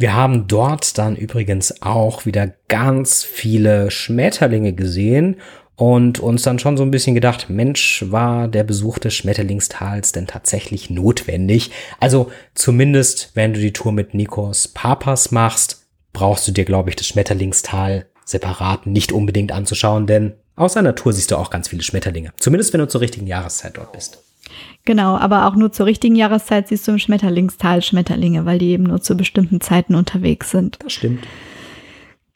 Wir haben dort dann übrigens auch wieder ganz viele Schmetterlinge gesehen und uns dann schon so ein bisschen gedacht, Mensch, war der Besuch des Schmetterlingstals denn tatsächlich notwendig? Also zumindest, wenn du die Tour mit Nikos Papas machst, brauchst du dir, glaube ich, das Schmetterlingstal separat nicht unbedingt anzuschauen, denn aus seiner Tour siehst du auch ganz viele Schmetterlinge. Zumindest wenn du zur richtigen Jahreszeit dort bist. Genau, aber auch nur zur richtigen Jahreszeit siehst du im Schmetterlingstal Schmetterlinge, weil die eben nur zu bestimmten Zeiten unterwegs sind. Das stimmt.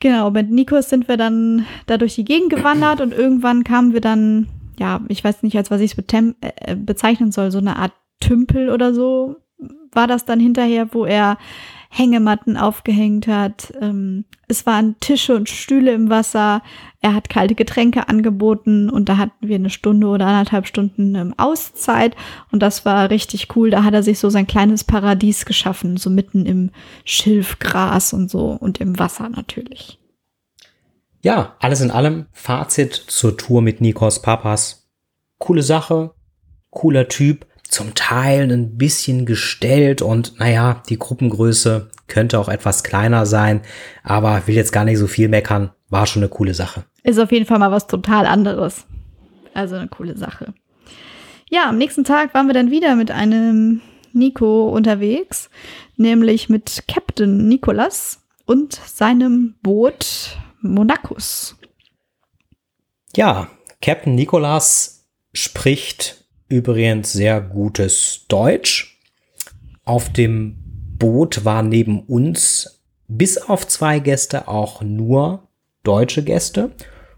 Genau, mit Nikos sind wir dann da durch die Gegend gewandert und irgendwann kamen wir dann, ja, ich weiß nicht, als was ich es äh, bezeichnen soll, so eine Art Tümpel oder so war das dann hinterher, wo er Hängematten aufgehängt hat. Ähm, es waren Tische und Stühle im Wasser. Er hat kalte Getränke angeboten und da hatten wir eine Stunde oder anderthalb Stunden ähm, Auszeit und das war richtig cool. Da hat er sich so sein kleines Paradies geschaffen, so mitten im Schilfgras und so und im Wasser natürlich. Ja, alles in allem Fazit zur Tour mit Nikos Papas. Coole Sache, cooler Typ zum Teil ein bisschen gestellt und naja, die Gruppengröße könnte auch etwas kleiner sein, aber will jetzt gar nicht so viel meckern, war schon eine coole Sache. Ist auf jeden Fall mal was total anderes. Also eine coole Sache. Ja, am nächsten Tag waren wir dann wieder mit einem Nico unterwegs, nämlich mit Captain Nicolas und seinem Boot Monacus. Ja, Captain Nicolas spricht übrigens sehr gutes Deutsch. Auf dem Boot war neben uns bis auf zwei Gäste auch nur deutsche Gäste.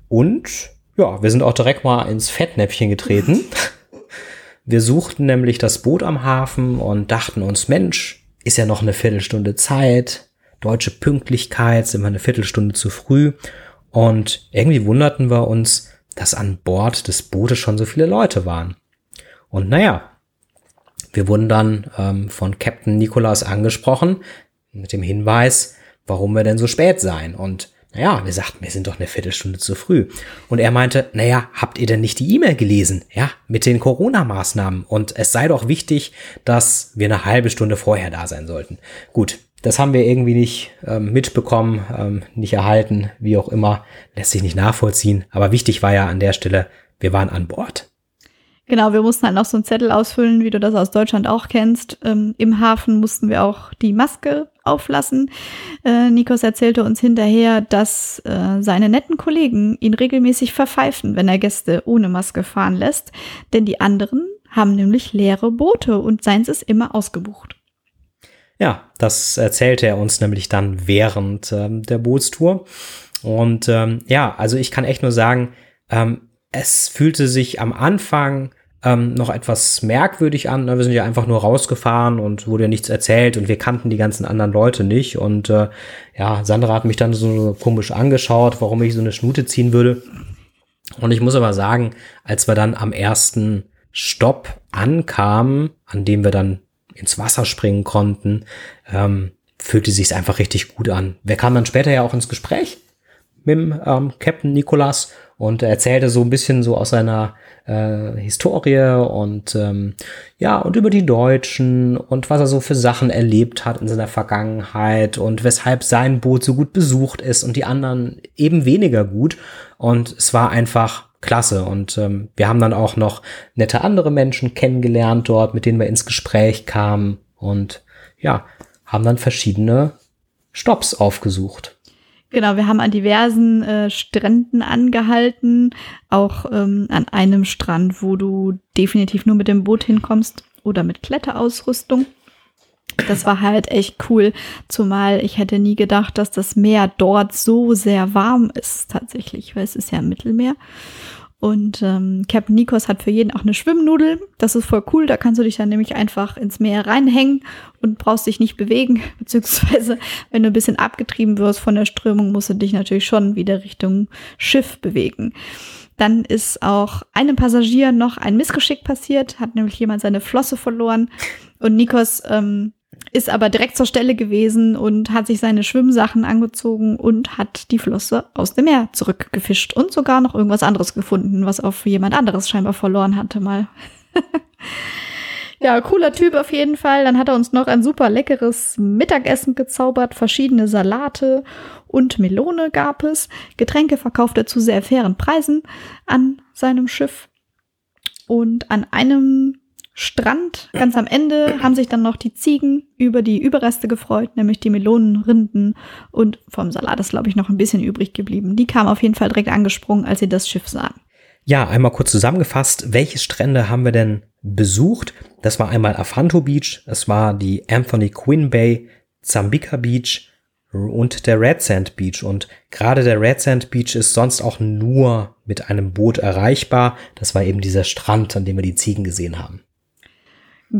Und ja, wir sind auch direkt mal ins Fettnäpfchen getreten. Wir suchten nämlich das Boot am Hafen und dachten uns, Mensch, ist ja noch eine Viertelstunde Zeit. Deutsche Pünktlichkeit, sind wir eine Viertelstunde zu früh. Und irgendwie wunderten wir uns, dass an Bord des Bootes schon so viele Leute waren. Und naja, wir wurden dann ähm, von Captain Nicholas angesprochen mit dem Hinweis, warum wir denn so spät seien. Und Ja, wir sagten, wir sind doch eine Viertelstunde zu früh. Und er meinte, naja, habt ihr denn nicht die E-Mail gelesen? Ja, mit den Corona-Maßnahmen. Und es sei doch wichtig, dass wir eine halbe Stunde vorher da sein sollten. Gut, das haben wir irgendwie nicht ähm, mitbekommen, ähm, nicht erhalten, wie auch immer, lässt sich nicht nachvollziehen. Aber wichtig war ja an der Stelle, wir waren an Bord. Genau, wir mussten halt noch so einen Zettel ausfüllen, wie du das aus Deutschland auch kennst. Ähm, Im Hafen mussten wir auch die Maske auflassen. Äh, Nikos erzählte uns hinterher, dass äh, seine netten Kollegen ihn regelmäßig verpfeifen, wenn er Gäste ohne Maske fahren lässt. Denn die anderen haben nämlich leere Boote und seins ist immer ausgebucht. Ja, das erzählte er uns nämlich dann während ähm, der Bootstour. Und ähm, ja, also ich kann echt nur sagen, ähm, es fühlte sich am Anfang ähm, noch etwas merkwürdig an. Ne? Wir sind ja einfach nur rausgefahren und wurde ja nichts erzählt und wir kannten die ganzen anderen Leute nicht. Und äh, ja, Sandra hat mich dann so komisch angeschaut, warum ich so eine Schnute ziehen würde. Und ich muss aber sagen, als wir dann am ersten Stopp ankamen, an dem wir dann ins Wasser springen konnten, ähm, fühlte sich einfach richtig gut an. Wir kamen dann später ja auch ins Gespräch mit dem ähm, Captain Nicolas und er erzählte so ein bisschen so aus seiner äh, Historie und ähm, ja und über die Deutschen und was er so für Sachen erlebt hat in seiner Vergangenheit und weshalb sein Boot so gut besucht ist und die anderen eben weniger gut und es war einfach klasse und ähm, wir haben dann auch noch nette andere Menschen kennengelernt dort, mit denen wir ins Gespräch kamen und ja haben dann verschiedene Stops aufgesucht. Genau, wir haben an diversen äh, Stränden angehalten, auch ähm, an einem Strand, wo du definitiv nur mit dem Boot hinkommst oder mit Kletterausrüstung. Das war halt echt cool, zumal ich hätte nie gedacht, dass das Meer dort so sehr warm ist tatsächlich, weil es ist ja im Mittelmeer. Und ähm, Captain Nikos hat für jeden auch eine Schwimmnudel. Das ist voll cool. Da kannst du dich dann nämlich einfach ins Meer reinhängen und brauchst dich nicht bewegen. Beziehungsweise, wenn du ein bisschen abgetrieben wirst von der Strömung, musst du dich natürlich schon wieder Richtung Schiff bewegen. Dann ist auch einem Passagier noch ein Missgeschick passiert, hat nämlich jemand seine Flosse verloren. Und Nikos ähm, ist aber direkt zur Stelle gewesen und hat sich seine Schwimmsachen angezogen und hat die Flosse aus dem Meer zurückgefischt und sogar noch irgendwas anderes gefunden, was auf jemand anderes scheinbar verloren hatte mal. ja, cooler Typ auf jeden Fall. Dann hat er uns noch ein super leckeres Mittagessen gezaubert, verschiedene Salate und Melone gab es. Getränke verkauft er zu sehr fairen Preisen an seinem Schiff. Und an einem Strand. Ganz am Ende haben sich dann noch die Ziegen über die Überreste gefreut, nämlich die Melonenrinden und vom Salat ist, glaube ich, noch ein bisschen übrig geblieben. Die kamen auf jeden Fall direkt angesprungen, als sie das Schiff sahen. Ja, einmal kurz zusammengefasst, welche Strände haben wir denn besucht? Das war einmal Afanto Beach, das war die Anthony Quinn Bay, Zambika Beach und der Red Sand Beach. Und gerade der Red Sand Beach ist sonst auch nur mit einem Boot erreichbar. Das war eben dieser Strand, an dem wir die Ziegen gesehen haben.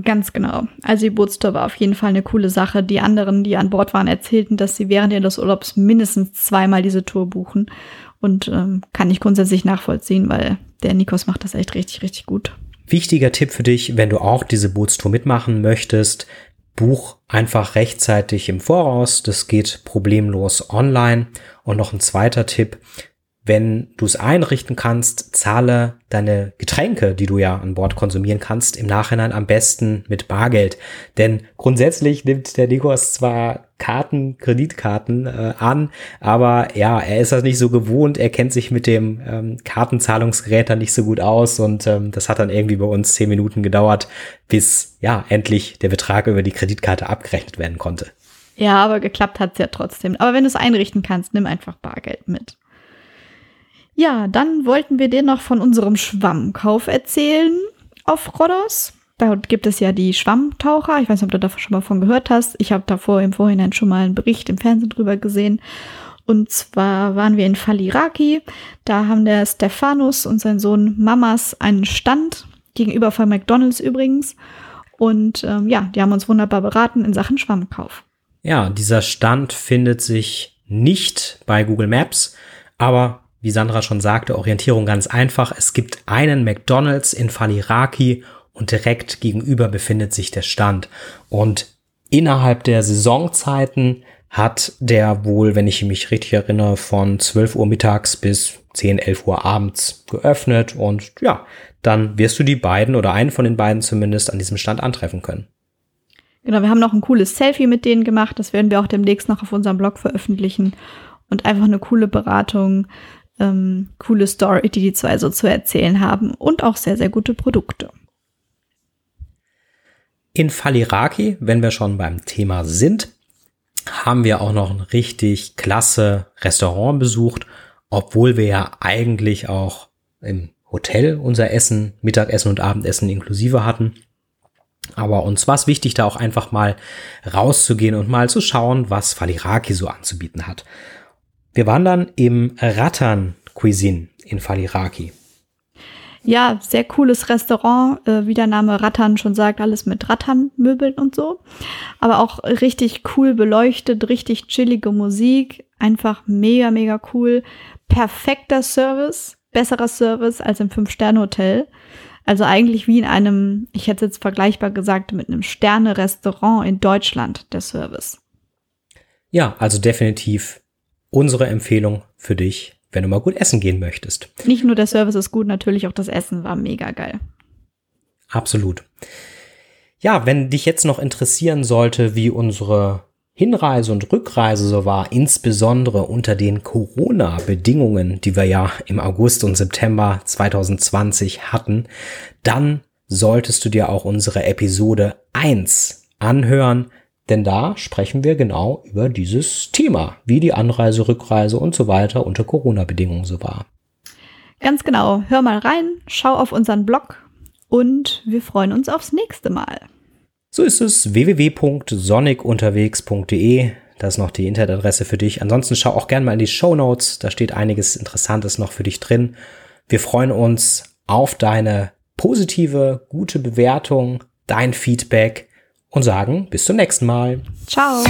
Ganz genau. Also die Bootstour war auf jeden Fall eine coole Sache. Die anderen, die an Bord waren, erzählten, dass sie während ihres Urlaubs mindestens zweimal diese Tour buchen. Und ähm, kann ich grundsätzlich nachvollziehen, weil der Nikos macht das echt richtig, richtig gut. Wichtiger Tipp für dich, wenn du auch diese Bootstour mitmachen möchtest, buch einfach rechtzeitig im Voraus. Das geht problemlos online. Und noch ein zweiter Tipp, wenn du es einrichten kannst, zahle deine Getränke, die du ja an Bord konsumieren kannst, im Nachhinein am besten mit Bargeld. Denn grundsätzlich nimmt der Nikos zwar Karten, Kreditkarten äh, an, aber ja, er ist das nicht so gewohnt, er kennt sich mit dem ähm, Kartenzahlungsgerät dann nicht so gut aus und ähm, das hat dann irgendwie bei uns zehn Minuten gedauert, bis ja endlich der Betrag über die Kreditkarte abgerechnet werden konnte. Ja, aber geklappt hat's ja trotzdem. Aber wenn du es einrichten kannst, nimm einfach Bargeld mit. Ja, dann wollten wir dir noch von unserem Schwammkauf erzählen auf Rhodos. Da gibt es ja die Schwammtaucher. Ich weiß nicht, ob du davon schon mal von gehört hast. Ich habe davor im Vorhinein schon mal einen Bericht im Fernsehen drüber gesehen. Und zwar waren wir in Faliraki. Da haben der Stephanus und sein Sohn Mamas einen Stand gegenüber von McDonalds übrigens. Und ähm, ja, die haben uns wunderbar beraten in Sachen Schwammkauf. Ja, dieser Stand findet sich nicht bei Google Maps, aber wie Sandra schon sagte, Orientierung ganz einfach. Es gibt einen McDonald's in Faliraki und direkt gegenüber befindet sich der Stand. Und innerhalb der Saisonzeiten hat der wohl, wenn ich mich richtig erinnere, von 12 Uhr mittags bis 10, 11 Uhr abends geöffnet und ja, dann wirst du die beiden oder einen von den beiden zumindest an diesem Stand antreffen können. Genau, wir haben noch ein cooles Selfie mit denen gemacht. Das werden wir auch demnächst noch auf unserem Blog veröffentlichen. Und einfach eine coole Beratung, ähm, coole Story, die die zwei so zu erzählen haben. Und auch sehr, sehr gute Produkte. In Faliraki, wenn wir schon beim Thema sind, haben wir auch noch ein richtig klasse Restaurant besucht, obwohl wir ja eigentlich auch im Hotel unser Essen, Mittagessen und Abendessen inklusive hatten. Aber uns war es wichtig, da auch einfach mal rauszugehen und mal zu schauen, was Faliraki so anzubieten hat. Wir waren dann im Rattan Cuisine in Faliraki. Ja, sehr cooles Restaurant, äh, wie der Name Rattan schon sagt, alles mit Rattan-Möbeln und so. Aber auch richtig cool beleuchtet, richtig chillige Musik, einfach mega, mega cool. Perfekter Service, besserer Service als im Fünf-Sterne-Hotel. Also eigentlich wie in einem, ich hätte jetzt vergleichbar gesagt, mit einem Sterne-Restaurant in Deutschland, der Service. Ja, also definitiv unsere Empfehlung für dich, wenn du mal gut essen gehen möchtest. Nicht nur der Service ist gut, natürlich auch das Essen war mega geil. Absolut. Ja, wenn dich jetzt noch interessieren sollte, wie unsere Hinreise und Rückreise so war, insbesondere unter den Corona-Bedingungen, die wir ja im August und September 2020 hatten, dann solltest du dir auch unsere Episode 1 anhören, denn da sprechen wir genau über dieses Thema, wie die Anreise, Rückreise und so weiter unter Corona-Bedingungen so war. Ganz genau, hör mal rein, schau auf unseren Blog und wir freuen uns aufs nächste Mal. So ist es www.sonikunterwegs.de. Das ist noch die Internetadresse für dich. Ansonsten schau auch gerne mal in die Show Notes. Da steht einiges Interessantes noch für dich drin. Wir freuen uns auf deine positive, gute Bewertung, dein Feedback und sagen bis zum nächsten Mal. Ciao.